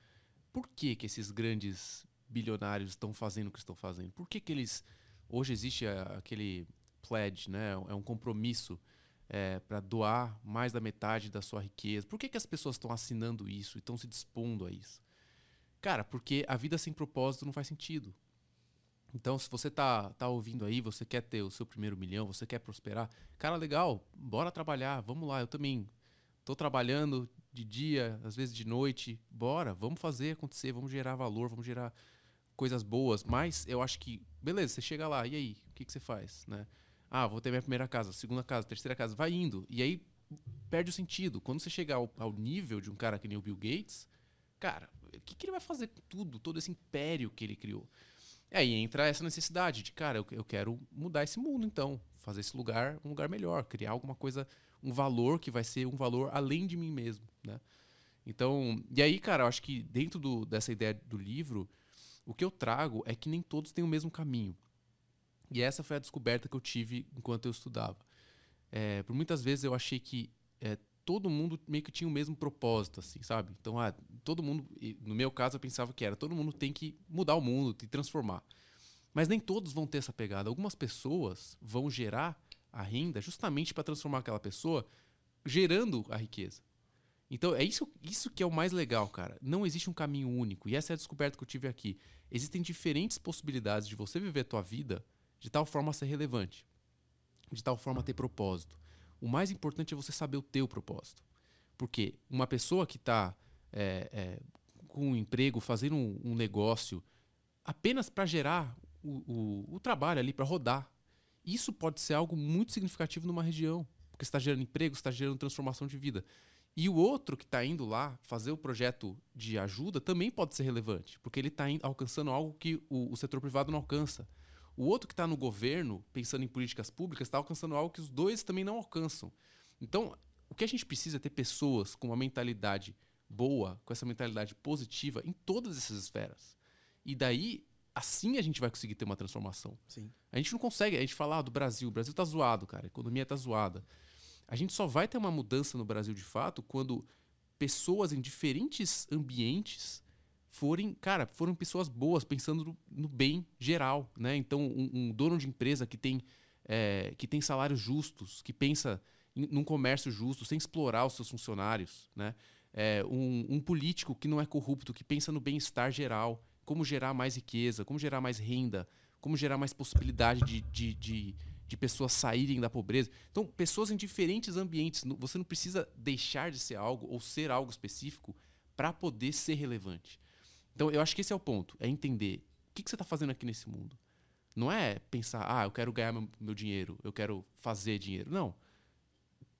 por que, que esses grandes bilionários estão fazendo o que estão fazendo? Por que, que eles. Hoje existe aquele pledge, né? É um compromisso é, para doar mais da metade da sua riqueza. Por que, que as pessoas estão assinando isso e estão se dispondo a isso? Cara, porque a vida sem propósito não faz sentido. Então, se você tá, tá ouvindo aí, você quer ter o seu primeiro milhão, você quer prosperar, cara, legal, bora trabalhar, vamos lá, eu também tô trabalhando de dia, às vezes de noite, bora, vamos fazer acontecer, vamos gerar valor, vamos gerar coisas boas, mas eu acho que, beleza, você chega lá, e aí, o que, que você faz, né? Ah, vou ter minha primeira casa, segunda casa, terceira casa, vai indo, e aí perde o sentido. Quando você chegar ao, ao nível de um cara que nem o Bill Gates, cara, o que, que ele vai fazer com tudo, todo esse império que ele criou? Aí entra essa necessidade de, cara, eu, eu quero mudar esse mundo, então. Fazer esse lugar um lugar melhor, criar alguma coisa, um valor que vai ser um valor além de mim mesmo, né? Então, e aí, cara, eu acho que dentro do, dessa ideia do livro, o que eu trago é que nem todos têm o mesmo caminho. E essa foi a descoberta que eu tive enquanto eu estudava. É, por muitas vezes eu achei que é, todo mundo meio que tinha o mesmo propósito, assim, sabe? Então, ah, todo mundo, no meu caso, eu pensava que era todo mundo tem que mudar o mundo, te transformar. Mas nem todos vão ter essa pegada. Algumas pessoas vão gerar a renda justamente para transformar aquela pessoa gerando a riqueza. Então, é isso, isso que é o mais legal, cara. Não existe um caminho único. E essa é a descoberta que eu tive aqui. Existem diferentes possibilidades de você viver a tua vida de tal forma a ser relevante, de tal forma a ter propósito. O mais importante é você saber o teu propósito. Porque uma pessoa que está é, é, com um emprego, fazendo um, um negócio, apenas para gerar o, o, o, trabalho ali, para rodar, isso pode ser algo muito significativo numa região. Porque está gerando emprego, está gerando transformação de vida. E o outro que está indo lá fazer o projeto de ajuda também pode ser relevante, porque ele está alcançando algo que o, o setor privado não alcança. O outro que está no governo, pensando em políticas públicas, está alcançando algo que os dois também não alcançam. Então, o que a gente precisa é ter pessoas com uma mentalidade boa, com essa mentalidade positiva em todas essas esferas. E daí, assim a gente vai conseguir ter uma transformação. Sim. A gente não consegue, a gente fala ah, do Brasil, o Brasil tá zoado, cara, a economia tá zoada. A gente só vai ter uma mudança no Brasil de fato quando pessoas em diferentes ambientes forem, cara, foram pessoas boas, pensando no, no bem geral, né? Então, um, um, dono de empresa que tem, é, que tem salários justos, que pensa em, num comércio justo, sem explorar os seus funcionários, né? É, um, um político que não é corrupto, que pensa no bem-estar geral, como gerar mais riqueza, como gerar mais renda, como gerar mais possibilidade de, de, de, de pessoas saírem da pobreza. Então, pessoas em diferentes ambientes. Você não precisa deixar de ser algo ou ser algo específico para poder ser relevante. Então, eu acho que esse é o ponto. É entender o que, que você está fazendo aqui nesse mundo. Não é pensar, ah, eu quero ganhar meu, meu dinheiro, eu quero fazer dinheiro. Não.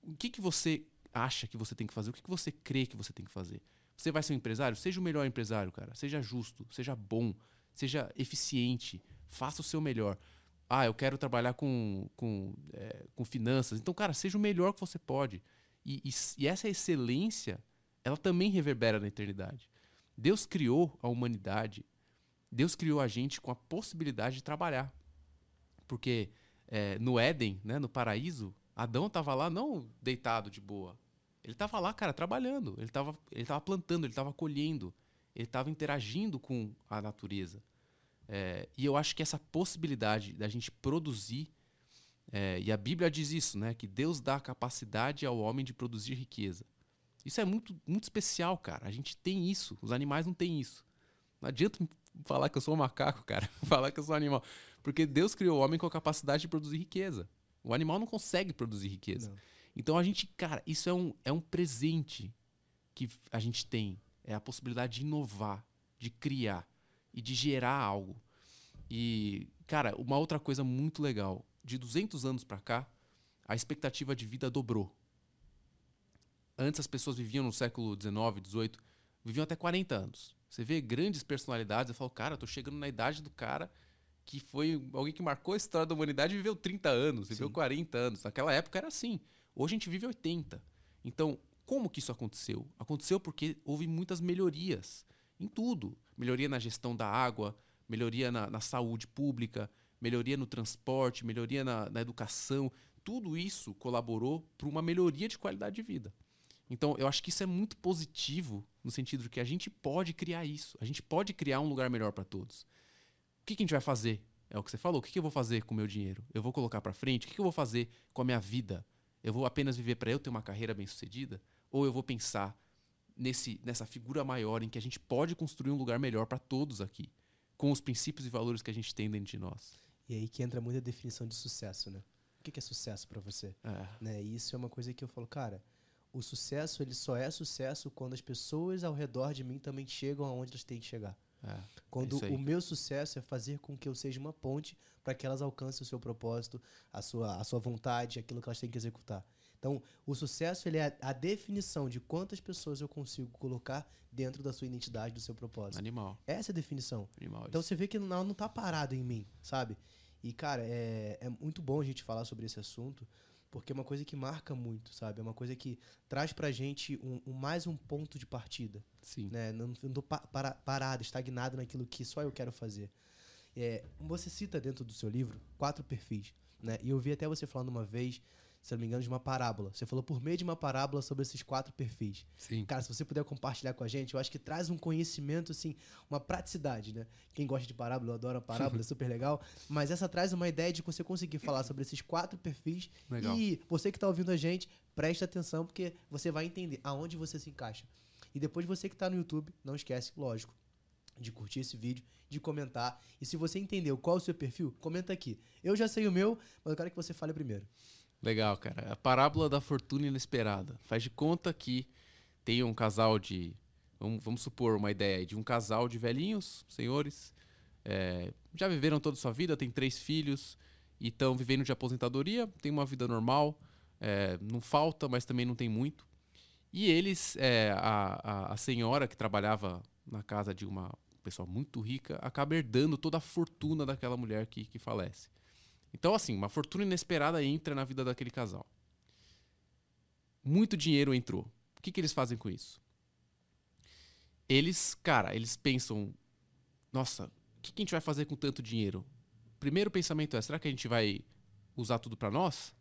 O que, que você acha que você tem que fazer? O que, que você crê que você tem que fazer? Você vai ser um empresário? Seja o melhor empresário, cara. Seja justo, seja bom, seja eficiente. Faça o seu melhor. Ah, eu quero trabalhar com, com, é, com finanças. Então, cara, seja o melhor que você pode. E, e, e essa excelência, ela também reverbera na eternidade. Deus criou a humanidade, Deus criou a gente com a possibilidade de trabalhar. Porque é, no Éden, né, no paraíso, Adão estava lá não deitado de boa. Ele estava lá, cara, trabalhando. Ele estava ele tava plantando, ele estava colhendo. Ele estava interagindo com a natureza. É, e eu acho que essa possibilidade da gente produzir, é, e a Bíblia diz isso, né? Que Deus dá a capacidade ao homem de produzir riqueza. Isso é muito, muito especial, cara. A gente tem isso. Os animais não têm isso. Não adianta falar que eu sou um macaco, cara. falar que eu sou um animal. Porque Deus criou o homem com a capacidade de produzir riqueza. O animal não consegue produzir riqueza. Não. Então a gente, cara, isso é um, é um presente que a gente tem. É a possibilidade de inovar, de criar e de gerar algo. E, cara, uma outra coisa muito legal. De 200 anos para cá, a expectativa de vida dobrou. Antes as pessoas viviam no século XIX, XVIII, viviam até 40 anos. Você vê grandes personalidades, eu falo, cara, eu tô chegando na idade do cara que foi alguém que marcou a história da humanidade e viveu 30 anos, viveu Sim. 40 anos. Naquela época era assim. Hoje a gente vive 80. Então, como que isso aconteceu? Aconteceu porque houve muitas melhorias em tudo. Melhoria na gestão da água, melhoria na, na saúde pública, melhoria no transporte, melhoria na, na educação. Tudo isso colaborou para uma melhoria de qualidade de vida. Então, eu acho que isso é muito positivo no sentido de que a gente pode criar isso, a gente pode criar um lugar melhor para todos. O que, que, a gente vai fazer? É o que você falou. O que, que eu vou fazer com o meu dinheiro? Eu vou colocar para frente? O que, que eu vou fazer com a minha vida? Eu vou apenas viver para eu ter uma carreira bem sucedida? Ou eu vou pensar nesse, nessa figura maior em que a gente pode construir um lugar melhor para todos aqui, com os princípios e valores que a gente tem dentro de nós? E aí que entra muito a definição de sucesso, né? O que é sucesso para você? É. Né? E isso é uma coisa que eu falo, cara, o sucesso ele só é sucesso quando as pessoas ao redor de mim também chegam aonde elas têm que chegar. É, quando é o meu sucesso é fazer com que eu seja uma ponte para que elas alcancem o seu propósito, a sua, a sua vontade, aquilo que elas têm que executar. Então, o sucesso ele é a definição de quantas pessoas eu consigo colocar dentro da sua identidade, do seu propósito. Animal. Essa é a definição. Animal então, você vê que não, não tá parado em mim, sabe? E, cara, é, é muito bom a gente falar sobre esse assunto, porque é uma coisa que marca muito, sabe? É uma coisa que traz pra gente um, um mais um ponto de partida. Sim. Né? Não, não tô pa- para- parado, estagnado naquilo que só eu quero fazer. É, você cita dentro do seu livro quatro perfis, né? E eu vi até você falando uma vez, se não me engano, de uma parábola. Você falou por meio de uma parábola sobre esses quatro perfis. Sim. Cara, se você puder compartilhar com a gente, eu acho que traz um conhecimento, assim, uma praticidade, né? Quem gosta de parábola, eu adoro a parábola, é super legal. Mas essa traz uma ideia de você conseguir falar sobre esses quatro perfis. Legal. E você que está ouvindo a gente, preste atenção, porque você vai entender aonde você se encaixa. E depois você que está no YouTube, não esquece, lógico, de curtir esse vídeo, de comentar. E se você entendeu qual é o seu perfil, comenta aqui. Eu já sei o meu, mas eu quero que você fale primeiro. Legal, cara. A parábola da fortuna inesperada. Faz de conta que tem um casal de. Vamos, vamos supor uma ideia de um casal de velhinhos, senhores. é, já viveram toda a sua vida, tem três filhos e estão vivendo de aposentadoria, tem uma vida normal, é, não falta, mas também não tem muito. E eles, é, a, a, a senhora que trabalhava na casa de uma pessoa muito rica, acaba herdando toda a fortuna daquela mulher que, que falece. Então, assim, uma fortuna inesperada entra na vida daquele casal. Muito dinheiro entrou. O que, que eles fazem com isso? Eles, cara, eles pensam: nossa, o que, que a gente vai fazer com tanto dinheiro? Primeiro pensamento é: será que a gente vai usar tudo para nós?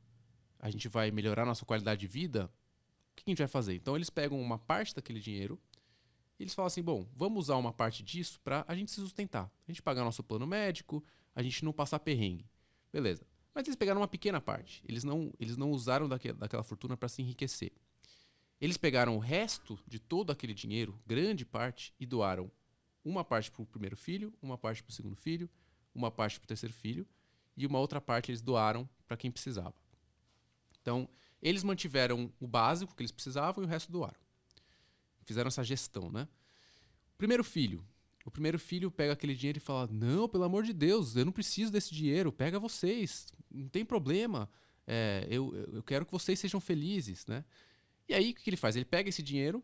A gente vai melhorar nossa qualidade de vida? O que, que a gente vai fazer? Então, eles pegam uma parte daquele dinheiro e eles falam assim: bom, vamos usar uma parte disso para a gente se sustentar. A gente pagar nosso plano médico, a gente não passar perrengue. Beleza. Mas eles pegaram uma pequena parte. Eles não, eles não usaram daque- daquela fortuna para se enriquecer. Eles pegaram o resto de todo aquele dinheiro, grande parte, e doaram uma parte para o primeiro filho, uma parte para o segundo filho, uma parte para o terceiro filho, e uma outra parte eles doaram para quem precisava. Então, eles mantiveram o básico que eles precisavam e o resto doaram. Fizeram essa gestão, né? Primeiro filho. O primeiro filho pega aquele dinheiro e fala: Não, pelo amor de Deus, eu não preciso desse dinheiro, pega vocês, não tem problema. É, eu, eu quero que vocês sejam felizes, né? E aí o que ele faz? Ele pega esse dinheiro,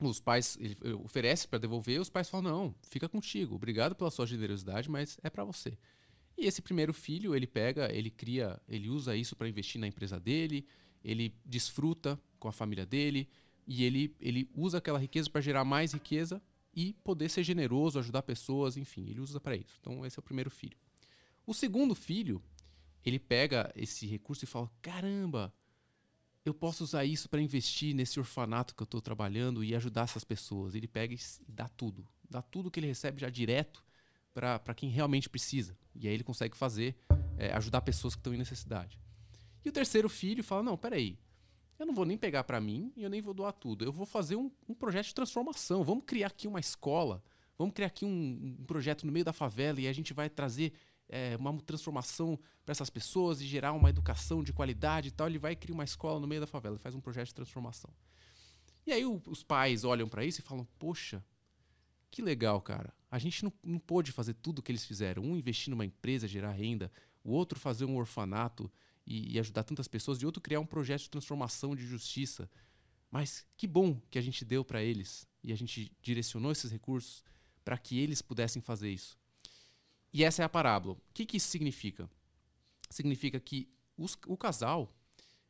os pais ele oferece para devolver, os pais falam: Não, fica contigo, obrigado pela sua generosidade, mas é para você. E esse primeiro filho, ele pega, ele cria, ele usa isso para investir na empresa dele, ele desfruta com a família dele e ele, ele usa aquela riqueza para gerar mais riqueza e poder ser generoso, ajudar pessoas, enfim, ele usa para isso. Então esse é o primeiro filho. O segundo filho, ele pega esse recurso e fala: "Caramba, eu posso usar isso para investir nesse orfanato que eu estou trabalhando e ajudar essas pessoas". Ele pega e dá tudo, dá tudo que ele recebe já direto para quem realmente precisa. E aí ele consegue fazer, é, ajudar pessoas que estão em necessidade. E o terceiro filho fala: não, peraí, eu não vou nem pegar para mim e eu nem vou doar tudo. Eu vou fazer um, um projeto de transformação. Vamos criar aqui uma escola, vamos criar aqui um, um projeto no meio da favela e a gente vai trazer é, uma transformação para essas pessoas e gerar uma educação de qualidade e tal. Ele vai criar uma escola no meio da favela, faz um projeto de transformação. E aí o- os pais olham para isso e falam: poxa, que legal, cara. A gente não, não pôde fazer tudo o que eles fizeram. Um investir numa empresa, gerar renda, o outro fazer um orfanato e, e ajudar tantas pessoas, e outro criar um projeto de transformação de justiça. Mas que bom que a gente deu para eles e a gente direcionou esses recursos para que eles pudessem fazer isso. E essa é a parábola. O que, que isso significa? Significa que os- o casal,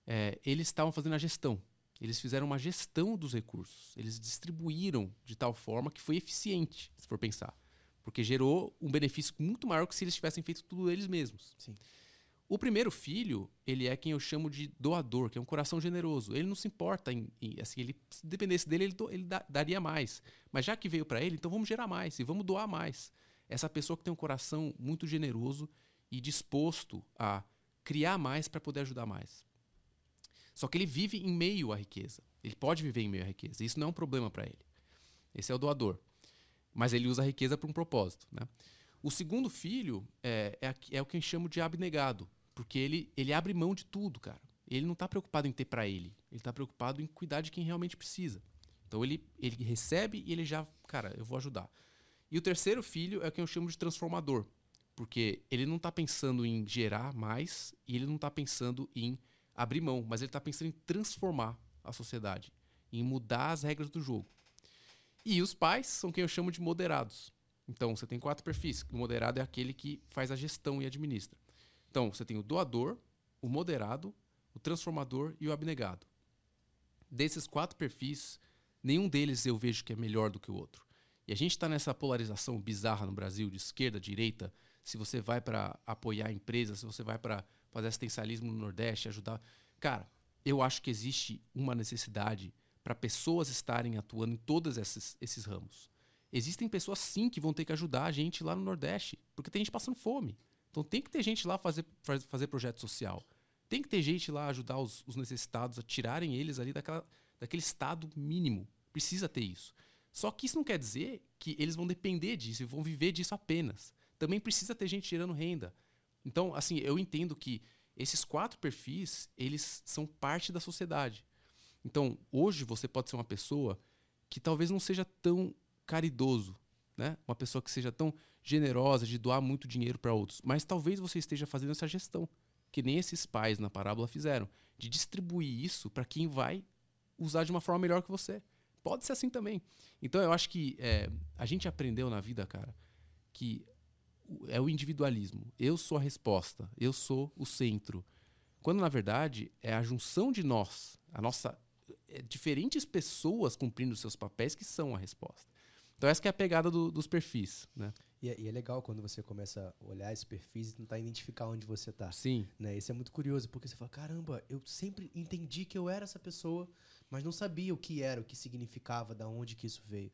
é, eles estavam fazendo a gestão. Eles fizeram uma gestão dos recursos. Eles distribuíram de tal forma que foi eficiente, se for pensar. Porque gerou um benefício muito maior que se eles tivessem feito tudo eles mesmos. Sim. O primeiro filho, ele é quem eu chamo de doador, que é um coração generoso. Ele não se importa em, em assim, ele se dependesse dele, ele, do, ele da, daria mais. Mas já que veio para ele, então vamos gerar mais e vamos doar mais. Essa pessoa que tem um coração muito generoso e disposto a criar mais para poder ajudar mais. Só que ele vive em meio à riqueza. Ele pode viver em meio à riqueza. Isso não é um problema para ele. Esse é o doador. Mas ele usa a riqueza para um propósito. Né? O segundo filho é, é, é o que eu chamo de abnegado. Porque ele, ele abre mão de tudo, cara. Ele não está preocupado em ter para ele. Ele está preocupado em cuidar de quem realmente precisa. Então ele, ele recebe e ele já, cara, eu vou ajudar. E o terceiro filho é o que eu chamo de transformador. Porque ele não está pensando em gerar mais e ele não está pensando em abrir mão, mas ele está pensando em transformar a sociedade, em mudar as regras do jogo. E os pais são quem eu chamo de moderados. Então você tem quatro perfis. O moderado é aquele que faz a gestão e administra. Então, você tem o doador, o moderado, o transformador e o abnegado. Desses quatro perfis, nenhum deles eu vejo que é melhor do que o outro. E a gente está nessa polarização bizarra no Brasil, de esquerda, direita. Se você vai para apoiar empresas, se você vai para fazer assistencialismo no Nordeste, ajudar. Cara, eu acho que existe uma necessidade para pessoas estarem atuando em todos esses, esses ramos. Existem pessoas sim que vão ter que ajudar a gente lá no Nordeste, porque tem gente passando fome. Então tem que ter gente lá fazer, fazer projeto social. Tem que ter gente lá ajudar os, os necessitados a tirarem eles ali daquela, daquele estado mínimo. Precisa ter isso. Só que isso não quer dizer que eles vão depender disso e vão viver disso apenas. Também precisa ter gente tirando renda. Então, assim, eu entendo que esses quatro perfis, eles são parte da sociedade. Então, hoje você pode ser uma pessoa que talvez não seja tão caridoso, né? Uma pessoa que seja tão generosa de doar muito dinheiro para outros. Mas talvez você esteja fazendo essa gestão, que nem esses pais na parábola fizeram, de distribuir isso para quem vai usar de uma forma melhor que você. Pode ser assim também. Então eu acho que é, a gente aprendeu na vida, cara, que é o individualismo. Eu sou a resposta, eu sou o centro. Quando na verdade é a junção de nós, a nossa é, diferentes pessoas cumprindo seus papéis que são a resposta. Então essa é a pegada do, dos perfis, né? E é, e é, legal quando você começa a olhar esse perfis e tentar identificar onde você está. Sim. Né? Isso é muito curioso, porque você fala, caramba, eu sempre entendi que eu era essa pessoa, mas não sabia o que era, o que significava, da onde que isso veio.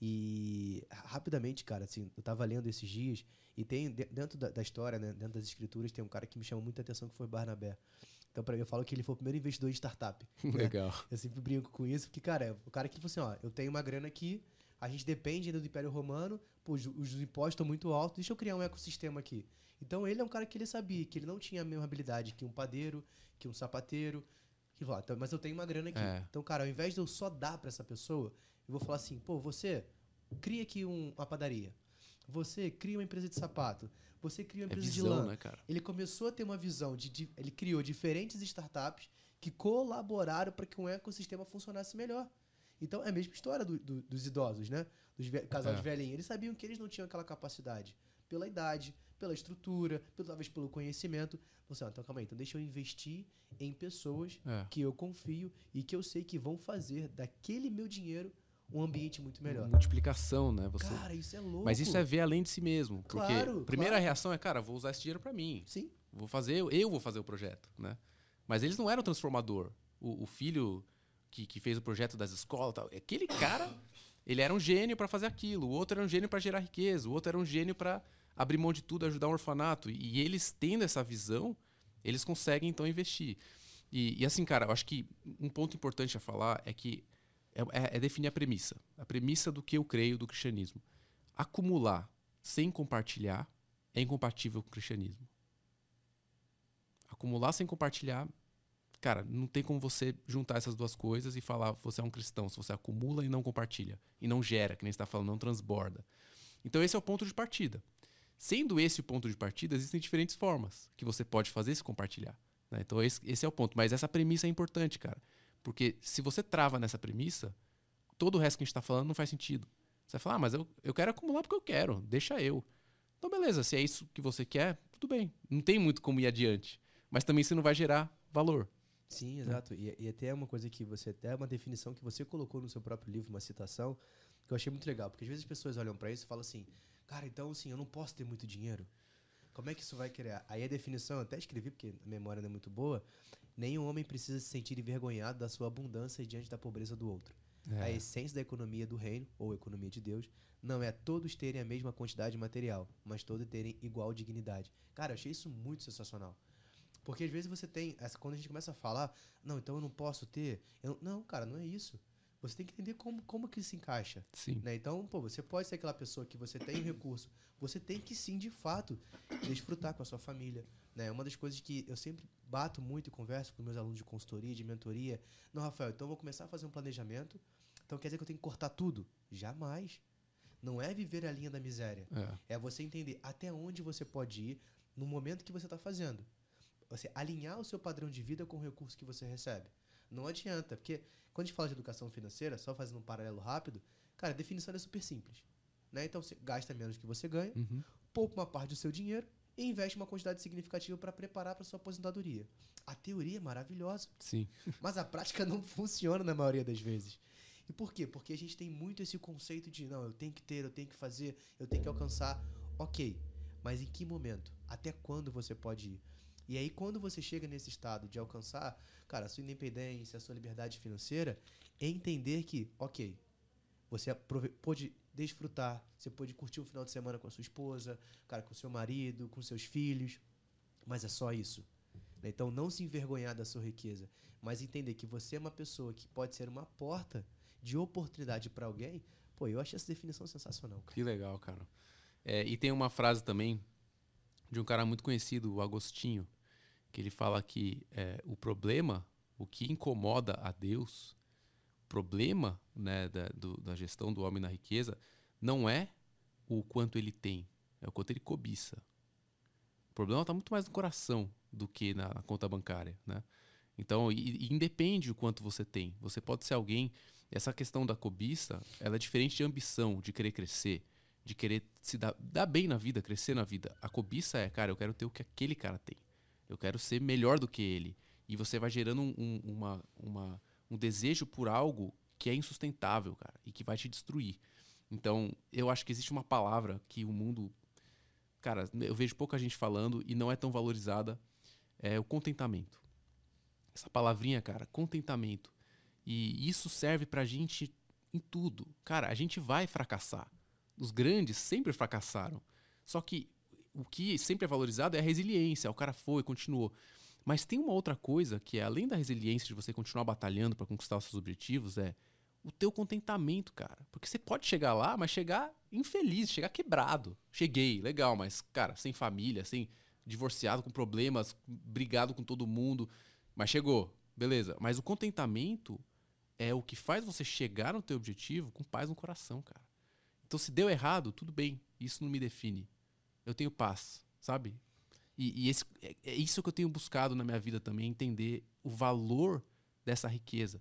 E rapidamente, cara, assim, eu tava lendo esses dias e tem dentro da, da história, né, dentro das escrituras, tem um cara que me chama muita atenção que foi Barnabé. Então, para mim, eu falo que ele foi o primeiro investidor em startup. Né? Legal. Eu sempre brinco com isso, porque, cara, é o cara que falou assim: ó, eu tenho uma grana aqui, a gente depende ainda do Império Romano, pô, os, os impostos estão muito altos, deixa eu criar um ecossistema aqui. Então ele é um cara que ele sabia que ele não tinha a mesma habilidade que um padeiro, que um sapateiro. Que falou, então, mas eu tenho uma grana aqui. É. Então, cara, ao invés de eu só dar para essa pessoa, eu vou falar assim, pô, você cria aqui um, uma padaria. Você cria uma empresa de sapato. Você cria uma é empresa é visão, de lã. Né, cara? Ele começou a ter uma visão de, de ele criou diferentes startups que colaboraram para que um ecossistema funcionasse melhor. Então é a mesma história do, do, dos idosos, né? Dos ve casais é. velhinhos. Eles sabiam que eles não tinham aquela capacidade. Pela idade, pela estrutura, pelo, talvez pelo conhecimento. Você, ah, então calma aí, então deixa eu investir em pessoas é. que eu confio e que eu sei que vão fazer daquele meu dinheiro um ambiente muito melhor. Multiplicação, né? Você... Cara, isso é louco. Mas isso é ver além de si mesmo. Porque claro, a primeira claro. reação é, cara, vou usar esse dinheiro para mim. Sim. Vou fazer, eu vou fazer o projeto, né? Mas eles não eram transformador. O, o filho que, que fez o projeto das escolas tal. Aquele cara, ele era um gênio para fazer aquilo. O outro era um gênio para gerar riqueza. O outro era um gênio para abrir mão de tudo, ajudar um orfanato. E, eles tendo essa visão, eles conseguem então investir. E, e, assim, cara, eu acho que um ponto importante a falar é que é, é, é definir a premissa. A premissa do que eu creio do cristianismo. Acumular sem compartilhar é incompatível com o cristianismo. Acumular sem compartilhar Cara, não tem como você juntar essas duas coisas e falar você é um cristão, se você acumula e não compartilha. E não gera, que nem está falando, não transborda. Então esse é o ponto de partida. Sendo esse o ponto de partida, existem diferentes formas que você pode fazer esse compartilhar. Né? Então esse, esse é o ponto. Mas essa premissa é importante, cara. Porque se você trava nessa premissa, todo o resto que a gente está falando não faz sentido. Você vai falar, ah, mas eu, eu quero acumular porque eu quero, deixa eu. Então, beleza, se é isso que você quer, tudo bem. Não tem muito como ir adiante. Mas também você não vai gerar valor. Sim, exato. E, e até uma coisa que você, até uma definição que você colocou no seu próprio livro, uma citação, que eu achei muito legal. Porque às vezes as pessoas olham para isso e falam assim, cara, então assim, eu não posso ter muito dinheiro. Como é que isso vai criar? Aí a definição, eu até escrevi, porque a memória não é muito boa. Nenhum homem precisa se sentir envergonhado da sua abundância diante da pobreza do outro. É. A essência da economia do reino, ou economia de Deus, não é todos terem a mesma quantidade material, mas todos terem igual dignidade. Cara, eu achei isso muito sensacional. Porque às vezes você tem. Essa, quando a gente começa a falar, não, então eu não posso ter. eu não, cara, não é isso. Você tem que entender como, como que se encaixa. Sim. Né? Então, pô, você pode ser aquela pessoa que você tem o recurso. Você tem que sim, de fato, desfrutar com a sua família. Né? Uma das coisas que eu sempre bato muito e converso com meus alunos de consultoria, de mentoria. Não, Rafael, então eu vou começar a fazer um planejamento. Então quer dizer que eu tenho que cortar tudo? Jamais. Não é viver a linha da miséria. É. É você entender até onde você pode ir no momento que você está fazendo. Você alinhar o seu padrão de vida com o recurso que você recebe. Não adianta, porque quando a gente fala de educação financeira, só fazendo um paralelo rápido, cara, a definição é super simples. Né? Então você gasta menos do que você ganha, Uhum. poupa uma parte do seu dinheiro e investe uma quantidade significativa para preparar para sua aposentadoria. A teoria é maravilhosa, Sim. mas a prática não funciona na maioria das vezes. E por quê? Porque a gente tem muito esse conceito de não, eu tenho que ter, eu tenho que fazer, eu tenho que alcançar. Ok, mas em que momento? Até quando você pode ir? E aí, quando você chega nesse estado de alcançar, cara, a sua independência, a sua liberdade financeira, é entender que, ok, você pôde desfrutar, você pôde curtir o final de semana com a sua esposa, cara, com seu marido, com seus filhos, mas é só isso. né? Então, não se envergonhar da sua riqueza, mas entender que você é uma pessoa que pode ser uma porta de oportunidade para alguém. Pô, eu achei essa definição sensacional, cara. Que legal, cara. É, e tem uma frase também de um cara muito conhecido, o Agostinho, que ele fala que é, o problema, o que incomoda a Deus, o problema né, da, do- da gestão do homem na riqueza, não é o quanto ele tem, é o quanto ele cobiça. O problema está muito mais no coração do que na, na conta bancária, né? Então, e, e independe o quanto você tem. Você pode ser alguém. Essa questão da cobiça, ela é diferente de ambição, de querer crescer, de querer se dar, dar bem na vida, crescer na vida. A cobiça é, cara, eu quero ter o que aquele cara tem. Eu quero ser melhor do que ele. E você vai gerando um, um- uma, uma- um desejo por algo que é insustentável, cara, e que vai te destruir. Então, eu acho que existe uma palavra que o mundo. Cara, eu vejo pouca gente falando e não é tão valorizada. É o contentamento. Essa palavrinha, cara, contentamento. E isso serve pra gente em tudo. Cara, a gente vai fracassar. Os grandes sempre fracassaram. Só que o que sempre é valorizado é a resiliência. O cara foi, continuou. Mas tem uma outra coisa que é além da resiliência de você continuar batalhando para conquistar os seus objetivos, é o teu contentamento, cara. Porque você pode chegar lá, mas chegar infeliz, chegar quebrado. Cheguei, legal, mas cara, sem família, sem divorciado, com problemas, brigado com todo mundo, mas chegou. Beleza. Mas o contentamento é o que faz você chegar no teu objetivo com paz no coração, cara. Então, se deu errado, tudo bem. Isso não me define. Eu tenho paz, sabe? E, e esse- é, é isso que eu tenho buscado na minha vida também, entender o valor dessa riqueza.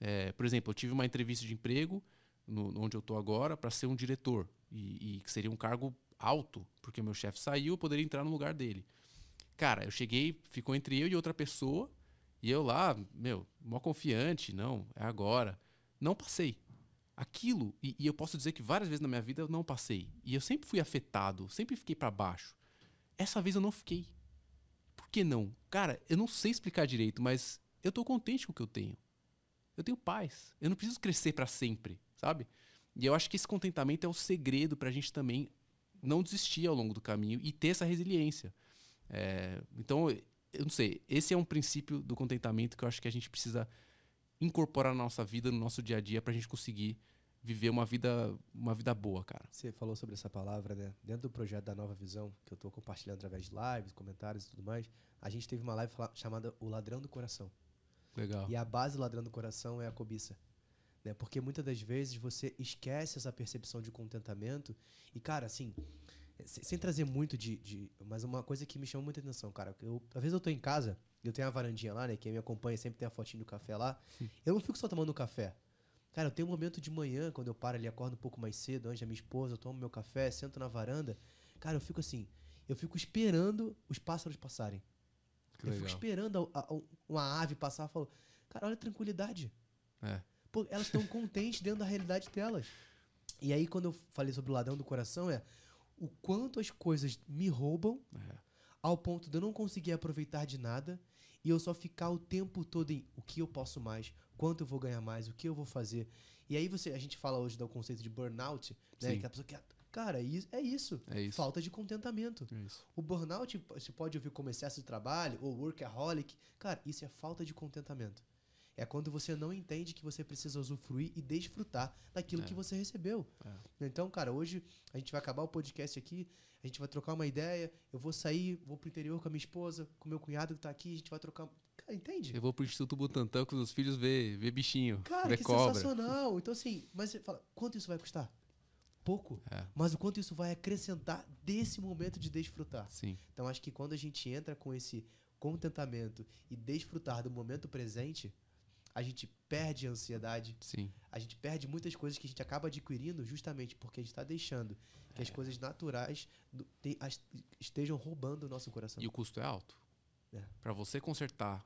É, por exemplo, eu tive uma entrevista de emprego, no, onde eu estou agora, para ser um diretor. E, que seria um cargo alto, porque meu chefe saiu, eu poderia entrar no lugar dele. Cara, eu cheguei, ficou entre eu e outra pessoa, e eu lá, meu, mó confiante, não, é agora. Não passei. Aquilo, e, e eu posso dizer que várias vezes na minha vida eu não passei. E eu sempre fui afetado, sempre fiquei para baixo. Essa vez eu não fiquei. Por que não? Cara, eu não sei explicar direito, mas eu tô contente com o que eu tenho. Eu tenho paz. Eu não preciso crescer para sempre, sabe? E eu acho que esse contentamento é o segredo pra gente também não desistir ao longo do caminho e ter essa resiliência. É, então, eu não sei, esse é um princípio do contentamento que eu acho que a gente precisa incorporar na nossa vida, no nosso dia a dia, pra gente conseguir viver uma vida, uma vida boa, cara. Você falou sobre essa palavra, né? Dentro do projeto da Nova Visão, que eu estou compartilhando através de lives, comentários e tudo mais, a gente teve uma live chamada O Ladrão do Coração. Legal. E a base do ladrão do coração é a cobiça. Né? Porque muitas das vezes você esquece essa percepção de contentamento. E, cara, assim, se- sem trazer muito de, de- Mas uma coisa que me chamou muita atenção, cara. Eu, às vezes eu tô em casa, eu tenho a varandinha lá, né? Quem me acompanha sempre tem a fotinho do café lá. Eu não fico só tomando café. Cara, eu tenho um momento de manhã, quando eu paro ali, acordo um pouco mais cedo, antes da minha esposa, eu tomo meu café, sento na varanda. Cara, eu fico assim, eu fico esperando os pássaros passarem. Que eu fico legal. esperando a- a- uma ave passar e falo, cara, olha a tranquilidade. É. Pô, elas estão contentes dentro da realidade delas. E aí, quando eu falei sobre o ladrão do coração, é o quanto as coisas me roubam É. ao ponto de eu não conseguir aproveitar de nada e eu só ficar o tempo todo em o que eu posso mais, quanto eu vou ganhar mais, o que eu vou fazer. E aí você, a gente fala hoje do conceito de burnout, né? Sim. Que a pessoa quer. Cara, é isso. É isso. Falta de contentamento. É. O burnout você pode ouvir como excesso de trabalho ou workaholic. Cara, isso é falta de contentamento. É quando você não entende que você precisa usufruir e desfrutar daquilo É. que você recebeu. Então, cara, hoje a gente vai acabar o podcast aqui, a gente vai trocar uma ideia, eu vou sair, vou pro interior com a minha esposa, com meu cunhado que tá aqui, a gente vai trocar. Cara, entende? Eu vou pro Instituto Butantan com os filhos ver, ver bichinho, Cara, ver que cobra. sensacional. Então, assim, mas você fala, quanto isso vai custar? Pouco. É. Mas o quanto isso vai acrescentar desse momento de desfrutar. Sim. Então acho que quando a gente entra com esse contentamento e desfrutar do momento presente, a gente perde a ansiedade, Sim. a gente perde muitas coisas que a gente acaba adquirindo justamente porque a gente está deixando que É. as coisas naturais estejam roubando o nosso coração. E o custo é alto. É. Para você consertar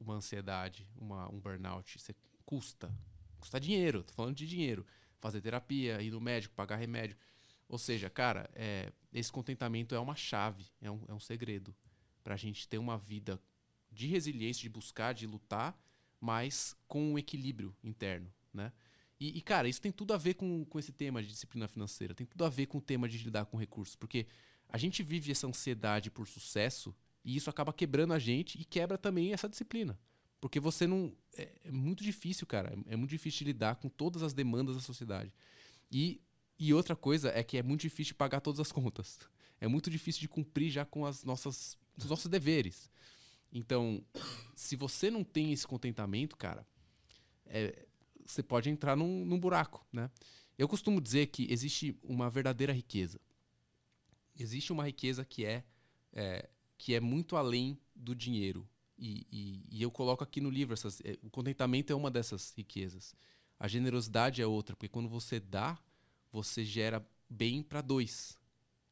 uma ansiedade, uma, um burnout, você custa. Custa dinheiro, tô falando de dinheiro. Fazer terapia, ir no médico, pagar remédio. Ou seja, cara, é, esse contentamento é uma chave, é um, é um segredo pra gente ter uma vida de resiliência, de buscar, de lutar, mas com um equilíbrio interno, né? E, e, cara, isso tem tudo a ver com, com esse tema de disciplina financeira, tem tudo a ver com o tema de lidar com recursos, porque a gente vive essa ansiedade por sucesso e isso acaba quebrando a gente e quebra também essa disciplina. Porque você não. É, é muito difícil, cara. É muito difícil lidar com todas as demandas da sociedade. E, e outra coisa é que é muito difícil pagar todas as contas. É muito difícil de cumprir já com as nossas, os nossos deveres. Então, se você não tem esse contentamento, cara, é, você pode entrar num, num buraco, né? Eu costumo dizer que existe uma verdadeira riqueza. Existe uma riqueza que é, é, que é muito além do dinheiro. E, e- e eu coloco aqui no livro, essas, é, o contentamento é uma dessas riquezas. A generosidade é outra, porque quando você dá, você gera bem para dois,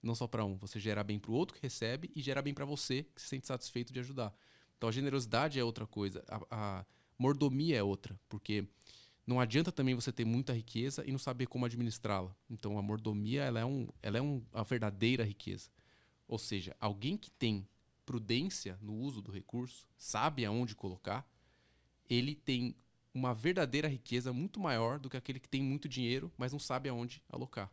não só para um. Você gera bem para o outro que recebe e gera bem para você que se sente satisfeito de ajudar. Então a generosidade é outra coisa, a, a mordomia é outra, porque não adianta também você ter muita riqueza e não saber como administrá-la. Então a mordomia ela é, um, ela é um, a verdadeira riqueza. Ou seja, alguém que tem prudência no uso do recurso, sabe aonde colocar, ele tem uma verdadeira riqueza muito maior do que aquele que tem muito dinheiro, mas não sabe aonde alocar.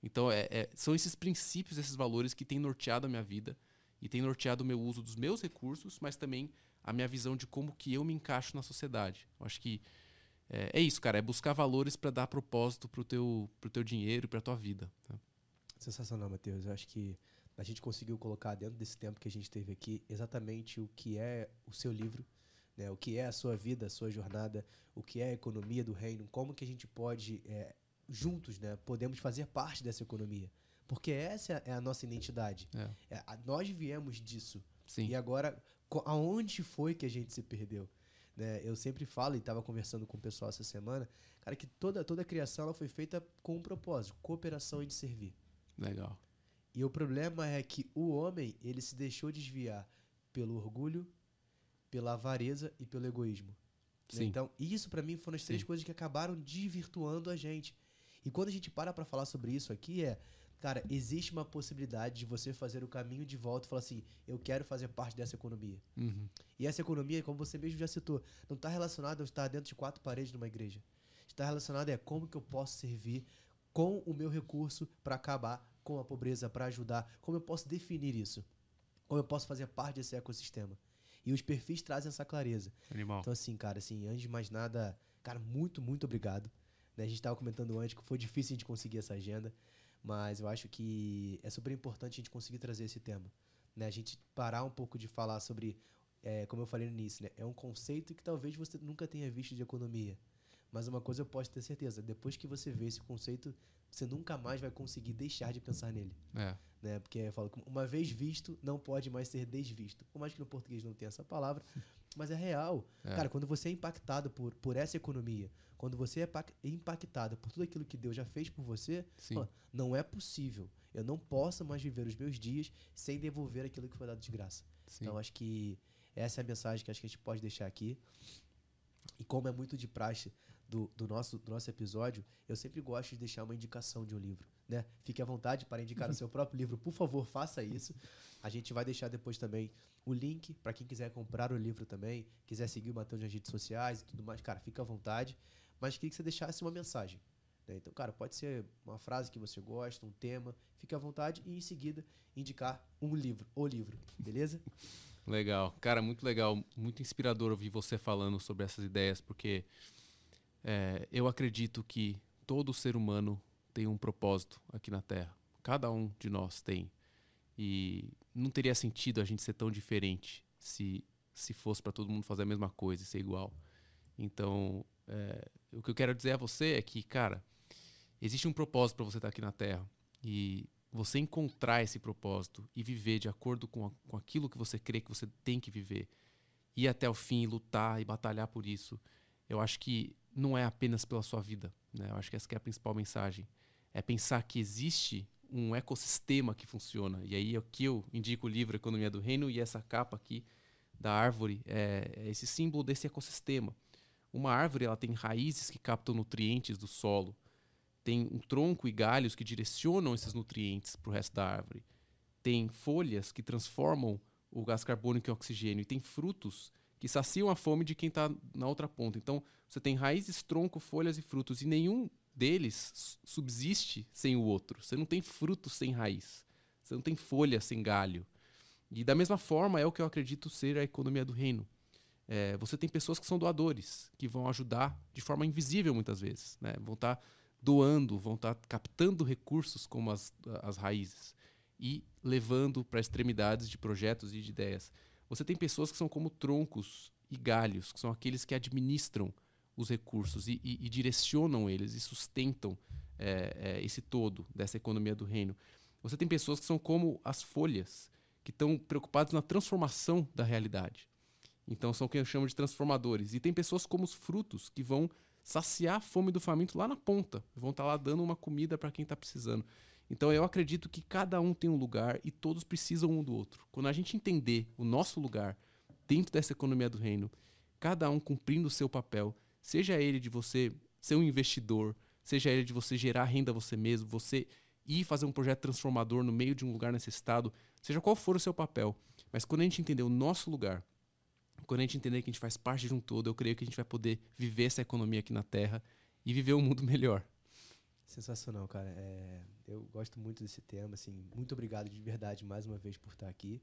Então, é, é- são esses princípios, esses valores que têm norteado a minha vida e têm norteado o meu uso dos meus recursos, mas também a minha visão de como que eu me encaixo na sociedade. Eu acho que é, é isso, cara, é buscar valores para dar propósito pro teu, pro teu dinheiro pra tua vida. tá? Sensacional, Matheus. Eu acho que a gente conseguiu colocar dentro desse tempo que a gente teve aqui exatamente o que é o seu livro, né? o que é a sua vida, a sua jornada, o que é a economia do reino, como que a gente pode, é, juntos, né, podemos fazer parte dessa economia. Porque essa é a nossa identidade. É. É, a- nós viemos disso. Sim. E agora, aonde foi que a gente se perdeu? Né? Eu sempre falo, e estava conversando com o pessoal essa semana, cara, que toda, toda a criação ela foi feita com um propósito, cooperação e de servir. Legal. E o problema é que o homem, ele se deixou desviar pelo orgulho, pela avareza e pelo egoísmo. né? Sim. Então, isso pra mim foram as três Sim. coisas que acabaram desvirtuando a gente. E quando a gente para pra falar sobre isso aqui é, cara, existe uma possibilidade de você fazer o caminho de volta e falar assim, eu quero fazer parte dessa economia. Uhum. E essa economia, como você mesmo já citou, não está relacionada a estar dentro de quatro paredes numa igreja. Está relacionada a como que eu posso servir com o meu recurso para acabar com a pobreza, para ajudar, como eu posso definir isso, como eu posso fazer parte desse ecossistema. E os perfis trazem essa clareza. Animal. Então, assim, cara, assim, antes de mais nada, cara, muito, muito obrigado. Né? A gente estava comentando antes que foi difícil a gente conseguir essa agenda, mas eu acho que é super importante a gente conseguir trazer esse tema. Né? A gente parar um pouco de falar sobre, é, como eu falei no início, né? é um conceito que talvez você nunca tenha visto de economia. Mas uma coisa eu posso ter certeza, depois que você vê esse conceito, você nunca mais vai conseguir deixar de pensar nele É. né? Porque eu falo que uma vez visto, não pode mais ser desvisto. Por mais que no português não tenha essa palavra, mas é real. É. Cara, quando você é impactado por, por essa economia, quando você é pac- impactado por tudo aquilo que Deus já fez por você, fala, não é possível. Eu não posso mais viver os meus dias sem devolver aquilo que foi dado de graça. Sim. Então, acho que essa é a mensagem que acho que a gente pode deixar aqui. E como é muito de praxe do, do nosso, do nosso episódio, eu sempre gosto de deixar uma indicação de um livro. né? Fique à vontade para indicar o seu próprio livro, por favor, faça isso. A gente vai deixar depois também o link para quem quiser comprar o livro também, quiser seguir o Matheus nas redes sociais e tudo mais, cara, fica à vontade. Mas queria que você deixasse uma mensagem. Né? Então, cara, pode ser uma frase que você gosta, um tema, fique à vontade e em seguida indicar um livro, o livro, beleza? Legal. Cara, muito legal, muito inspirador ouvir você falando sobre essas ideias, porque é, eu acredito que todo ser humano tem um propósito aqui na Terra. Cada um de nós tem. E não teria sentido a gente ser tão diferente se, se fosse para todo mundo fazer a mesma coisa e ser igual. Então, é, o que eu quero dizer a você é que, cara, existe um propósito para você estar tá aqui na Terra. E você encontrar esse propósito e viver de acordo com, a, com aquilo que você crê que você tem que viver, ir até o fim, lutar e batalhar por isso, eu acho que não é apenas pela sua vida. Né? Eu acho que essa que é a principal mensagem. É pensar que existe um ecossistema que funciona. E aí aqui eu indico o livro Economia do Reino e essa capa aqui da árvore é, é esse símbolo desse ecossistema. Uma árvore ela tem raízes que captam nutrientes do solo tem um tronco e galhos que direcionam esses nutrientes para o resto da árvore. Tem folhas que transformam o gás carbônico em oxigênio. E tem frutos que saciam a fome de quem está na outra ponta. Então, você tem raízes, tronco, folhas e frutos. E nenhum deles subsiste sem o outro. Você não tem frutos sem raiz. Você não tem folha sem galho. E da mesma forma é o que eu acredito ser a economia do reino. É, você tem pessoas que são doadores, que vão ajudar de forma invisível muitas vezes. Né? Vão estar tá doando, vão estar tá captando recursos como as, as raízes e levando para extremidades de projetos e de ideias. Você tem pessoas que são como troncos e galhos, que são aqueles que administram os recursos e, e, e direcionam eles e sustentam é, é, esse todo dessa economia do reino. Você tem pessoas que são como as folhas, que estão preocupadas na transformação da realidade. Então são quem eu chamo de transformadores. E tem pessoas como os frutos, que vão saciar a fome do faminto lá na ponta. Vão estar tá lá dando uma comida para quem está precisando. Então eu acredito que cada um tem um lugar e todos precisam um do outro. Quando a gente entender o nosso lugar dentro dessa economia do reino, cada um cumprindo o seu papel, seja ele de você ser um investidor, seja ele de você gerar renda você mesmo, você ir fazer um projeto transformador no meio de um lugar necessitado, seja qual for o seu papel. Mas quando a gente entender o nosso lugar, quando a gente entender que a gente faz parte de um todo, eu creio que a gente vai poder viver essa economia aqui na Terra e viver um mundo melhor. Sensacional, cara. É, eu gosto muito desse tema. Assim, muito obrigado de verdade mais uma vez por estar aqui.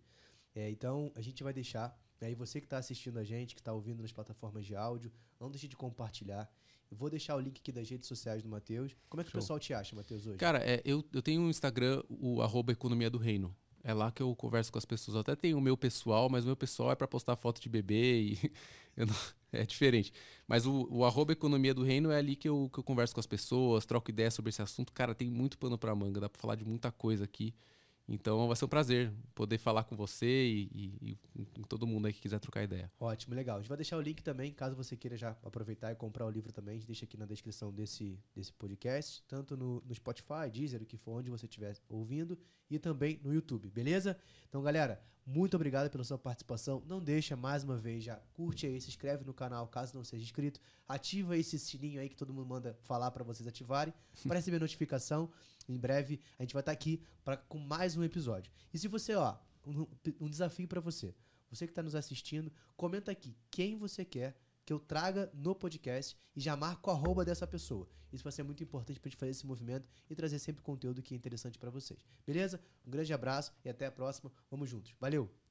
É, então, a gente vai deixar. Aí, você que está assistindo a gente, que está ouvindo nas plataformas de áudio, não deixe de compartilhar. Eu vou deixar o link aqui das redes sociais do Matheus. Como é que Show. o pessoal te acha, Matheus, hoje? Cara, é, eu, eu tenho um Instagram, o Economia do Reino. É lá que eu converso com as pessoas. Eu até tenho o meu pessoal, mas o meu pessoal é para postar foto de bebê e não, é diferente. Mas o, o economia do reino é ali que eu, que eu converso com as pessoas, troco ideias sobre esse assunto. Cara, tem muito pano para manga, dá para falar de muita coisa aqui. Então vai ser um prazer poder falar com você e, e, e, com todo mundo aí que quiser trocar ideia. Ótimo, legal. A gente vai deixar o link também, caso você queira já aproveitar e comprar o livro também. A gente deixa aqui na descrição desse, desse podcast, tanto no, no Spotify, Deezer, o que for, onde você estiver ouvindo, e também no YouTube, beleza? Então, galera, muito obrigado pela sua participação. Não deixa mais uma vez já, curte aí, se inscreve no canal caso não seja inscrito, ativa esse sininho aí que todo mundo manda falar para vocês ativarem, para receber notificação. Em breve a gente vai estar tá aqui para com mais um episódio. E se você, ó, um, um desafio para você. Você que está nos assistindo, comenta aqui quem você quer que eu traga no podcast e já marco a arroba dessa pessoa. Isso vai ser muito importante para a gente fazer esse movimento e trazer sempre conteúdo que é interessante para vocês. Beleza? Um grande abraço e até a próxima. Vamos juntos. Valeu!